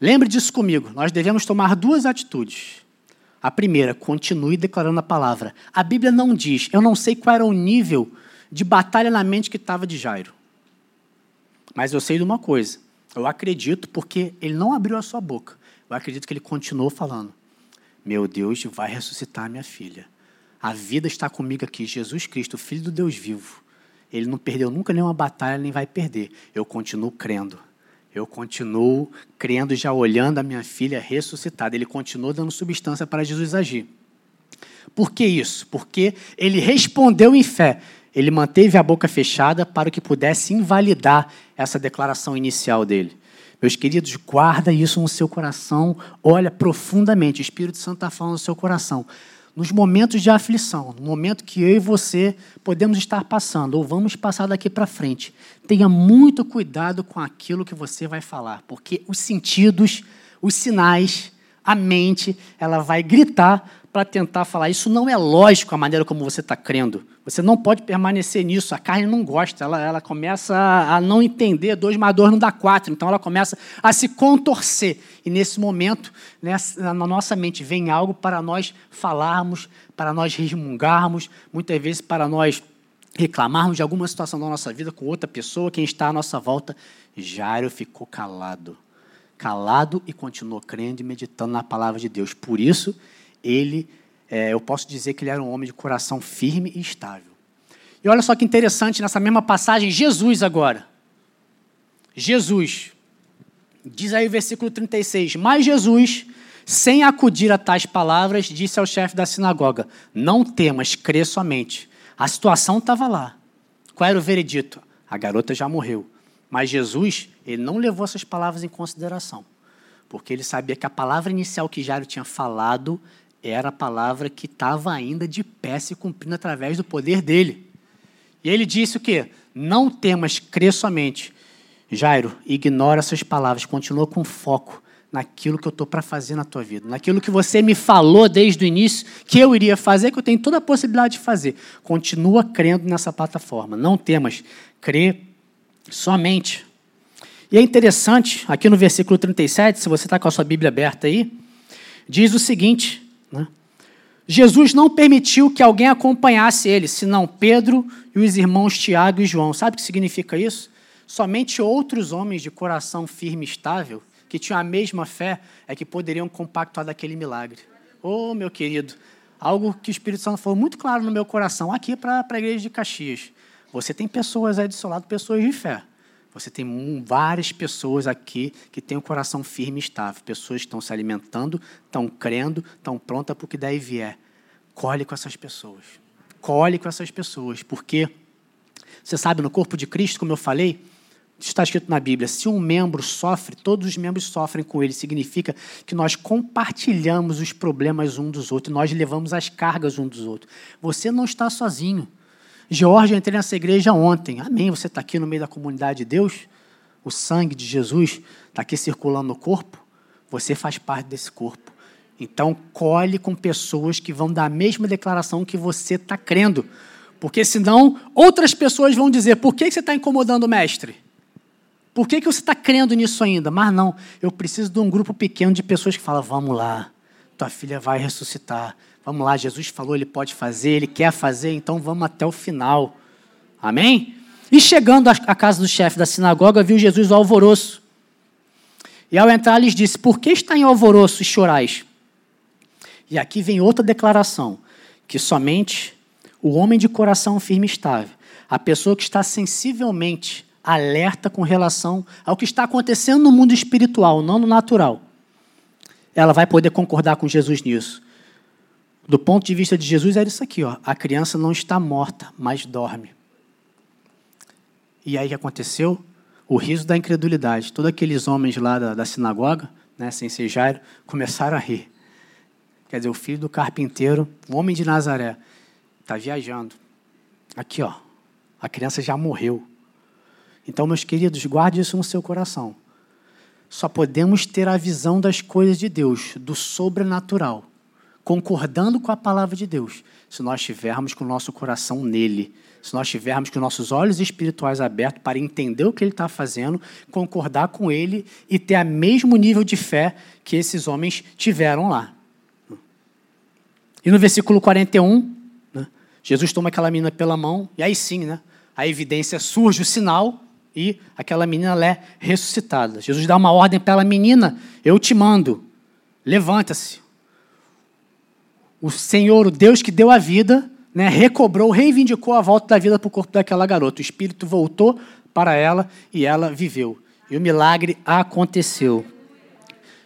lembre disso comigo, nós devemos tomar duas atitudes. A primeira, continue declarando a palavra. A Bíblia não diz, eu não sei qual era o nível de batalha na mente que estava de Jairo. Mas eu sei de uma coisa: eu acredito porque ele não abriu a sua boca. Eu acredito que ele continuou falando: Meu Deus vai ressuscitar minha filha. A vida está comigo aqui. Jesus Cristo, Filho do Deus vivo. Ele não perdeu nunca nenhuma batalha, nem vai perder. Eu continuo crendo. Eu continuo crendo, já olhando a minha filha ressuscitada. Ele continuou dando substância para Jesus agir. Por que isso? Porque ele respondeu em fé. Ele manteve a boca fechada para que pudesse invalidar essa declaração inicial dele. Meus queridos, guarda isso no seu coração, olha profundamente, o Espírito Santo está falando no seu coração. Nos momentos de aflição, no momento que eu e você podemos estar passando, ou vamos passar daqui para frente, tenha muito cuidado com aquilo que você vai falar, porque os sentidos, os sinais, a mente, ela vai gritar para tentar falar. Isso não é lógico a maneira como você está crendo. Você não pode permanecer nisso. A carne não gosta. Ela, ela começa a não entender. Dois mais dois não dá quatro. Então ela começa a se contorcer. E nesse momento, nessa, na nossa mente, vem algo para nós falarmos, para nós resmungarmos, muitas vezes para nós reclamarmos de alguma situação da nossa vida com outra pessoa, quem está à nossa volta. Jairo ficou calado. Calado e continuou crendo e meditando na palavra de Deus. Por isso, ele, é, eu posso dizer que ele era um homem de coração firme e estável. E olha só que interessante nessa mesma passagem, Jesus agora. Jesus. Diz aí o versículo 36. Mas Jesus, sem acudir a tais palavras, disse ao chefe da sinagoga: Não temas, crê somente. A situação estava lá. Qual era o veredito? A garota já morreu. Mas Jesus, ele não levou essas palavras em consideração. Porque ele sabia que a palavra inicial que Jairo tinha falado era a palavra que estava ainda de pé se cumprindo através do poder dele. E ele disse o quê? Não temas, crê somente. Jairo, ignora essas palavras, continua com foco naquilo que eu estou para fazer na tua vida, naquilo que você me falou desde o início que eu iria fazer, que eu tenho toda a possibilidade de fazer. Continua crendo nessa plataforma. Não temas, crê somente. E é interessante, aqui no versículo 37, se você está com a sua Bíblia aberta aí, diz o seguinte: né? Jesus não permitiu que alguém acompanhasse ele, senão Pedro e os irmãos Tiago e João. Sabe o que significa isso? Somente outros homens de coração firme e estável, que tinham a mesma fé, é que poderiam compactuar daquele milagre. Oh, meu querido, algo que o Espírito Santo falou muito claro no meu coração, aqui para a igreja de Caxias. Você tem pessoas aí do seu lado, pessoas de fé. Você tem várias pessoas aqui que têm o um coração firme e estável. Pessoas que estão se alimentando, estão crendo, estão prontas para o que daí vier. Colhe com essas pessoas. Colhe com essas pessoas. Porque, você sabe, no corpo de Cristo, como eu falei, está escrito na Bíblia: se um membro sofre, todos os membros sofrem com ele. Significa que nós compartilhamos os problemas um dos outros, nós levamos as cargas um dos outros. Você não está sozinho. George, entrei nessa igreja ontem. Amém. Você está aqui no meio da comunidade de Deus. O sangue de Jesus está aqui circulando no corpo. Você faz parte desse corpo. Então, colhe com pessoas que vão dar a mesma declaração que você está crendo. Porque senão, outras pessoas vão dizer: por que você está incomodando o mestre? Por que, que você está crendo nisso ainda? Mas não, eu preciso de um grupo pequeno de pessoas que falam: vamos lá, tua filha vai ressuscitar. Vamos lá, Jesus falou, ele pode fazer, ele quer fazer, então vamos até o final. Amém? E chegando à casa do chefe da sinagoga, viu Jesus o alvoroço. E ao entrar, lhes disse: Por que está em alvoroço e chorais? E aqui vem outra declaração: que somente o homem de coração firme e estável, a pessoa que está sensivelmente alerta com relação ao que está acontecendo no mundo espiritual, não no natural, ela vai poder concordar com Jesus nisso. Do ponto de vista de Jesus, era isso aqui: ó, a criança não está morta, mas dorme. E aí o que aconteceu? O riso da incredulidade. Todos aqueles homens lá da, da sinagoga, né, sem ser Jairo, começaram a rir. Quer dizer, o filho do carpinteiro, o homem de Nazaré, está viajando. Aqui, ó, a criança já morreu. Então, meus queridos, guarde isso no seu coração. Só podemos ter a visão das coisas de Deus, do sobrenatural, concordando com a palavra de Deus, se nós estivermos com o nosso coração nele, se nós tivermos com nossos olhos espirituais abertos para entender o que ele está fazendo, concordar com ele e ter o mesmo nível de fé que esses homens tiveram lá. E no versículo 41, né, Jesus toma aquela menina pela mão, e aí sim, né, a evidência surge, o sinal, e aquela menina é ressuscitada. Jesus dá uma ordem para ela, menina, eu te mando, levanta-se. O Senhor, o Deus que deu a vida, né, recobrou, reivindicou a volta da vida para o corpo daquela garota. O espírito voltou para ela e ela viveu. E o milagre aconteceu.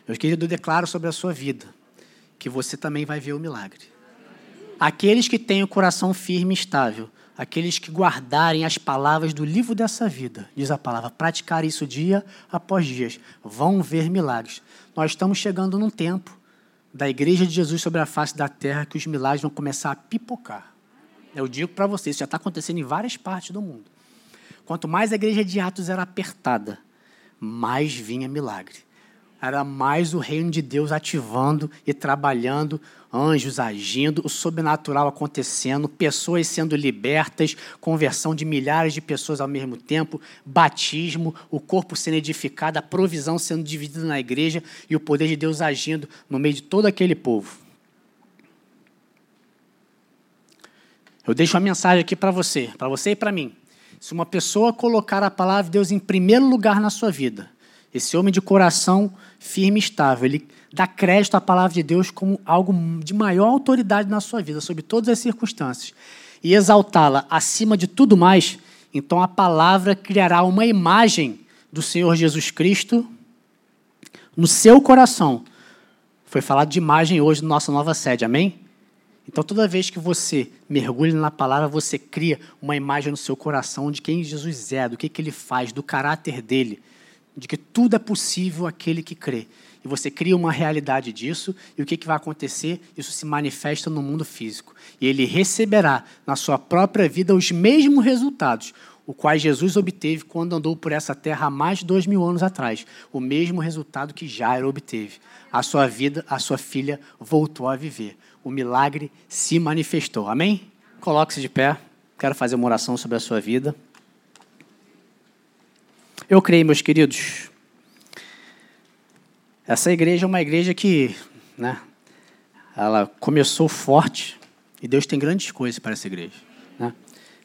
Meus queridos, eu declaro sobre a sua vida que você também vai ver o milagre. Aqueles que têm o coração firme e estável, aqueles que guardarem as palavras do livro dessa vida, diz a palavra, praticar isso dia após dia, vão ver milagres. Nós estamos chegando num tempo da igreja de Jesus sobre a face da terra que os milagres vão começar a pipocar. Eu digo para vocês, isso já está acontecendo em várias partes do mundo. Quanto mais a igreja de Atos era apertada, mais vinha milagre. Era mais o reino de Deus ativando e trabalhando, anjos agindo, o sobrenatural acontecendo, pessoas sendo libertas, conversão de milhares de pessoas ao mesmo tempo, batismo, o corpo sendo edificado, a provisão sendo dividida na igreja e o poder de Deus agindo no meio de todo aquele povo. Eu deixo uma mensagem aqui para você, para você e para mim. Se uma pessoa colocar a palavra de Deus em primeiro lugar na sua vida, esse homem de coração firme e estável, ele dá crédito à palavra de Deus como algo de maior autoridade na sua vida, sob todas as circunstâncias, e exaltá-la acima de tudo mais, então a palavra criará uma imagem do Senhor Jesus Cristo no seu coração. Foi falado de imagem hoje na nossa nova sede, amém? Então, toda vez que você mergulha na palavra, você cria uma imagem no seu coração de quem Jesus é, do que, que ele faz, do caráter dele, de que tudo é possível aquele que crê. E você cria uma realidade disso, e o que, que vai acontecer? Isso se manifesta no mundo físico. E ele receberá na sua própria vida os mesmos resultados, o qual Jesus obteve quando andou por essa terra há mais de dois mil anos atrás. O mesmo resultado que Jairo obteve. A sua vida, a sua filha voltou a viver o milagre se manifestou. Amém? Coloque-se de pé. Quero fazer uma oração sobre a sua vida. Eu creio, meus queridos. Essa igreja é uma igreja que, né, ela começou forte e Deus tem grandes coisas para essa igreja. Né?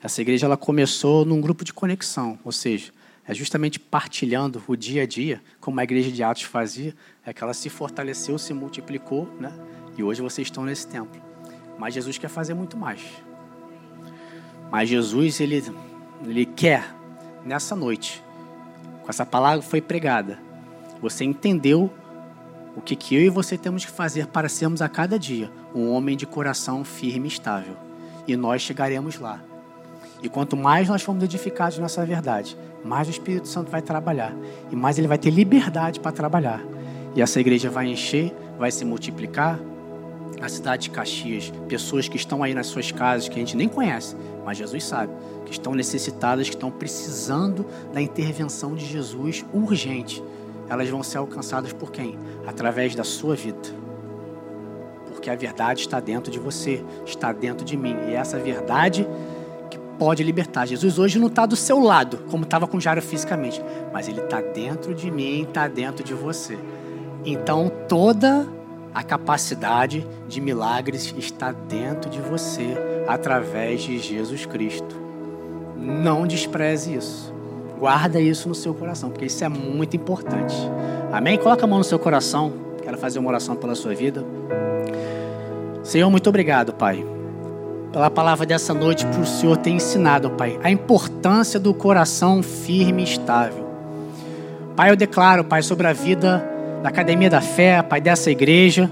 Essa igreja ela começou num grupo de conexão, ou seja, é justamente partilhando o dia a dia, como a igreja de Atos fazia, é que ela se fortaleceu, se multiplicou, né? E hoje vocês estão nesse templo. Mas Jesus quer fazer muito mais. Mas Jesus, ele, ele quer, nessa noite, essa palavra foi pregada, você entendeu o que, que eu e você temos que fazer para sermos a cada dia um homem de coração firme e estável. E nós chegaremos lá. E quanto mais nós formos edificados nessa verdade, mais o Espírito Santo vai trabalhar. E mais ele vai ter liberdade para trabalhar. E essa igreja vai encher, vai se multiplicar, a cidade de Caxias, pessoas que estão aí nas suas casas, que a gente nem conhece, mas Jesus sabe, que estão necessitadas, que estão precisando da intervenção de Jesus urgente. Elas vão ser alcançadas por quem? Através da sua vida. Porque a verdade está dentro de você, está dentro de mim. E é essa verdade que pode libertar. Jesus hoje não está do seu lado, como estava com Jairo fisicamente, mas ele está dentro de mim, está dentro de você. Então toda a capacidade de milagres está dentro de você através de Jesus Cristo. Não despreze isso. Guarda isso no seu coração, porque isso é muito importante. Amém? Coloca a mão no seu coração. Quero fazer uma oração pela sua vida. Senhor, muito obrigado, Pai, pela palavra dessa noite, por o Senhor ter ensinado, Pai, a importância do coração firme e estável. Pai, eu declaro, Pai, sobre a vida da Academia da Fé, Pai, dessa igreja.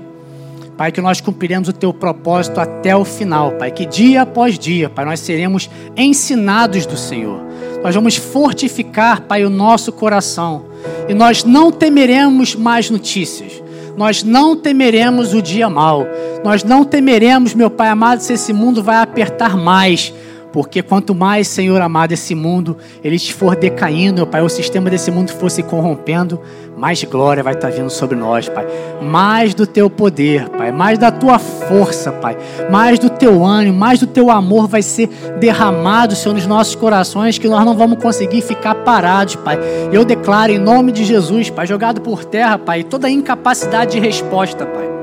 Pai, que nós cumpriremos o teu propósito até o final, Pai. Que dia após dia, Pai, nós seremos ensinados do Senhor. Nós vamos fortificar, Pai, o nosso coração. E nós não temeremos mais notícias. Nós não temeremos o dia mal. Nós não temeremos, meu Pai amado, se esse mundo vai apertar mais porque quanto mais, Senhor amado, esse mundo ele for decaindo, meu Pai, o sistema desse mundo for se corrompendo, mais glória vai estar vindo sobre nós, Pai. Mais do teu poder, Pai. Mais da tua força, Pai. Mais do teu ânimo, mais do teu amor vai ser derramado, Senhor, nos nossos corações, que nós não vamos conseguir ficar parados, Pai. Eu declaro em nome de Jesus, Pai, jogado por terra, Pai, toda incapacidade de resposta, Pai.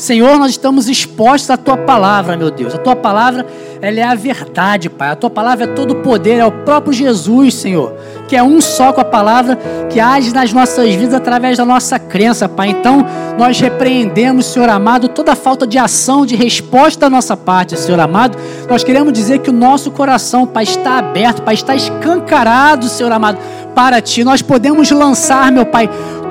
Senhor, nós estamos expostos à tua palavra, meu Deus. A tua palavra, ela é a verdade, Pai. A tua palavra é todo poder, é o próprio Jesus, Senhor, que é um só com a palavra que age nas nossas vidas através da nossa crença, Pai. Então, nós repreendemos, Senhor amado, toda falta de ação, de resposta da nossa parte, Senhor amado. Nós queremos dizer que o nosso coração, Pai, está aberto, Pai, está escancarado, Senhor amado, para ti. Nós podemos lançar, meu Pai,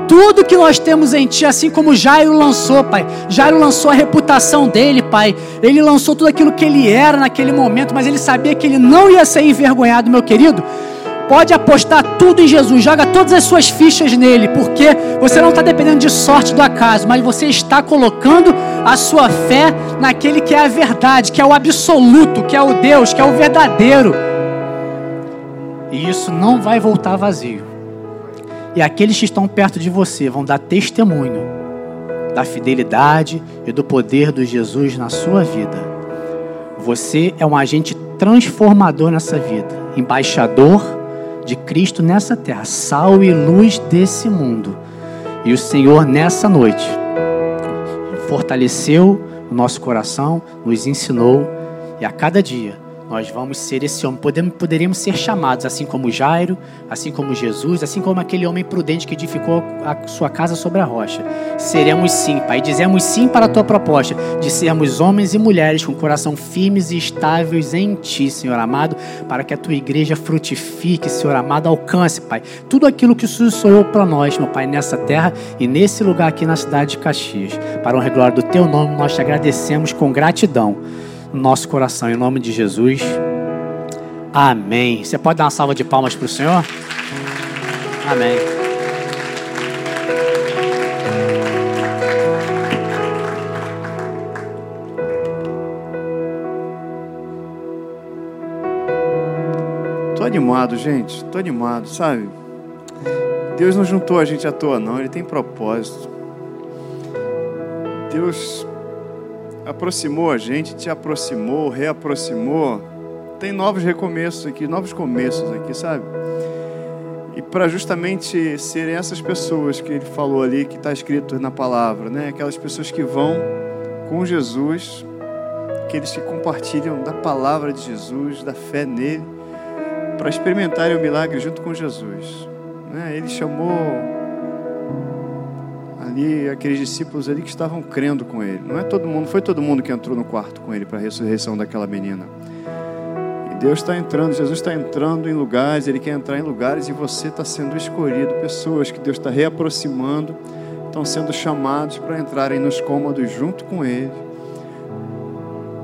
tudo que nós temos em Ti, assim como Jairo lançou, Pai. Jairo lançou a reputação dele, Pai. Ele lançou tudo aquilo que ele era naquele momento, mas ele sabia que ele não ia ser envergonhado, meu querido. Pode apostar tudo em Jesus, joga todas as suas fichas nele, porque você não está dependendo de sorte do acaso, mas você está colocando a sua fé naquele que é a verdade, que é o absoluto, que é o Deus, que é o verdadeiro. E isso não vai voltar vazio. E aqueles que estão perto de você vão dar testemunho da fidelidade e do poder de Jesus na sua vida. Você é um agente transformador nessa vida, embaixador de Cristo nessa terra, sal e luz desse mundo. E o Senhor nessa noite fortaleceu o nosso coração, nos ensinou e a cada dia nós vamos ser esse homem. Podemos, poderíamos ser chamados, assim como Jairo, assim como Jesus, assim como aquele homem prudente que edificou a sua casa sobre a rocha. Seremos sim, Pai. Dizemos sim para a tua proposta de sermos homens e mulheres com coração firmes e estáveis em ti, Senhor amado, para que a tua igreja frutifique, Senhor amado, alcance, Pai, tudo aquilo que o Senhor sonhou para nós, meu Pai, nessa terra e nesse lugar aqui na cidade de Caxias. Para o glória do teu nome, nós te agradecemos com gratidão no nosso coração. Em nome de Jesus. Amém. Você pode dar uma salva de palmas para o Senhor? Amém. Tô animado, gente. Tô animado, sabe? Deus não juntou a gente à toa, não. Ele tem propósito. Deus aproximou a gente, te aproximou, reaproximou. Tem novos recomeços aqui, novos começos aqui, sabe? E para justamente serem essas pessoas que ele falou ali, que está escrito na palavra, né? Aquelas pessoas que vão com Jesus, aqueles que compartilham da palavra de Jesus, da fé nele, para experimentarem o milagre junto com Jesus. Né? Ele chamou ali aqueles discípulos ali que estavam crendo com ele. Não é todo mundo, foi todo mundo que entrou no quarto com ele para a ressurreição daquela menina. E Deus está entrando, Jesus está entrando em lugares, Ele quer entrar em lugares e você está sendo escolhido. Pessoas que Deus está reaproximando, estão sendo chamados para entrarem nos cômodos junto com Ele,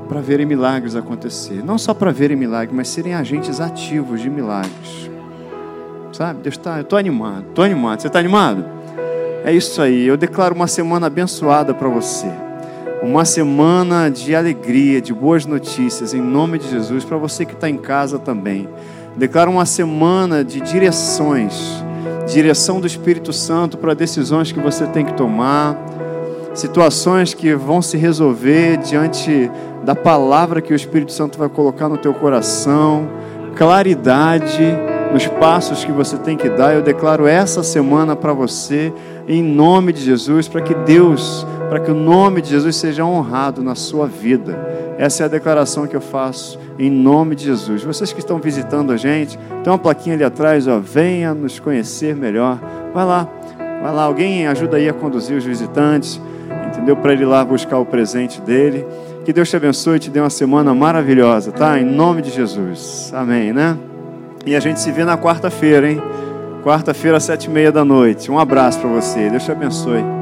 para verem milagres acontecer. Não só para verem milagres, mas serem agentes ativos de milagres. Sabe? Deus está, eu estou animado, estou animado. Você está animado? É isso aí. Eu declaro uma semana abençoada para você. Uma semana de alegria, de boas notícias, em nome de Jesus, para você que está em casa também. Declaro uma semana de direções, direção do Espírito Santo para decisões que você tem que tomar, situações que vão se resolver diante da palavra que o Espírito Santo vai colocar no teu coração, claridade nos passos que você tem que dar. Eu declaro essa semana para você em nome de Jesus, para que Deus, para que o nome de Jesus seja honrado na sua vida. Essa é a declaração que eu faço em nome de Jesus. Vocês que estão visitando a gente, tem uma plaquinha ali atrás, ó, venha nos conhecer melhor. Vai lá, vai lá, alguém ajuda aí a conduzir os visitantes, entendeu? Para ele lá buscar o presente dele. Que Deus te abençoe e te dê uma semana maravilhosa, tá? Em nome de Jesus. Amém, né? E a gente se vê na quarta-feira, hein? Quarta-feira, sete e meia da noite. Um abraço para você. Deus te abençoe.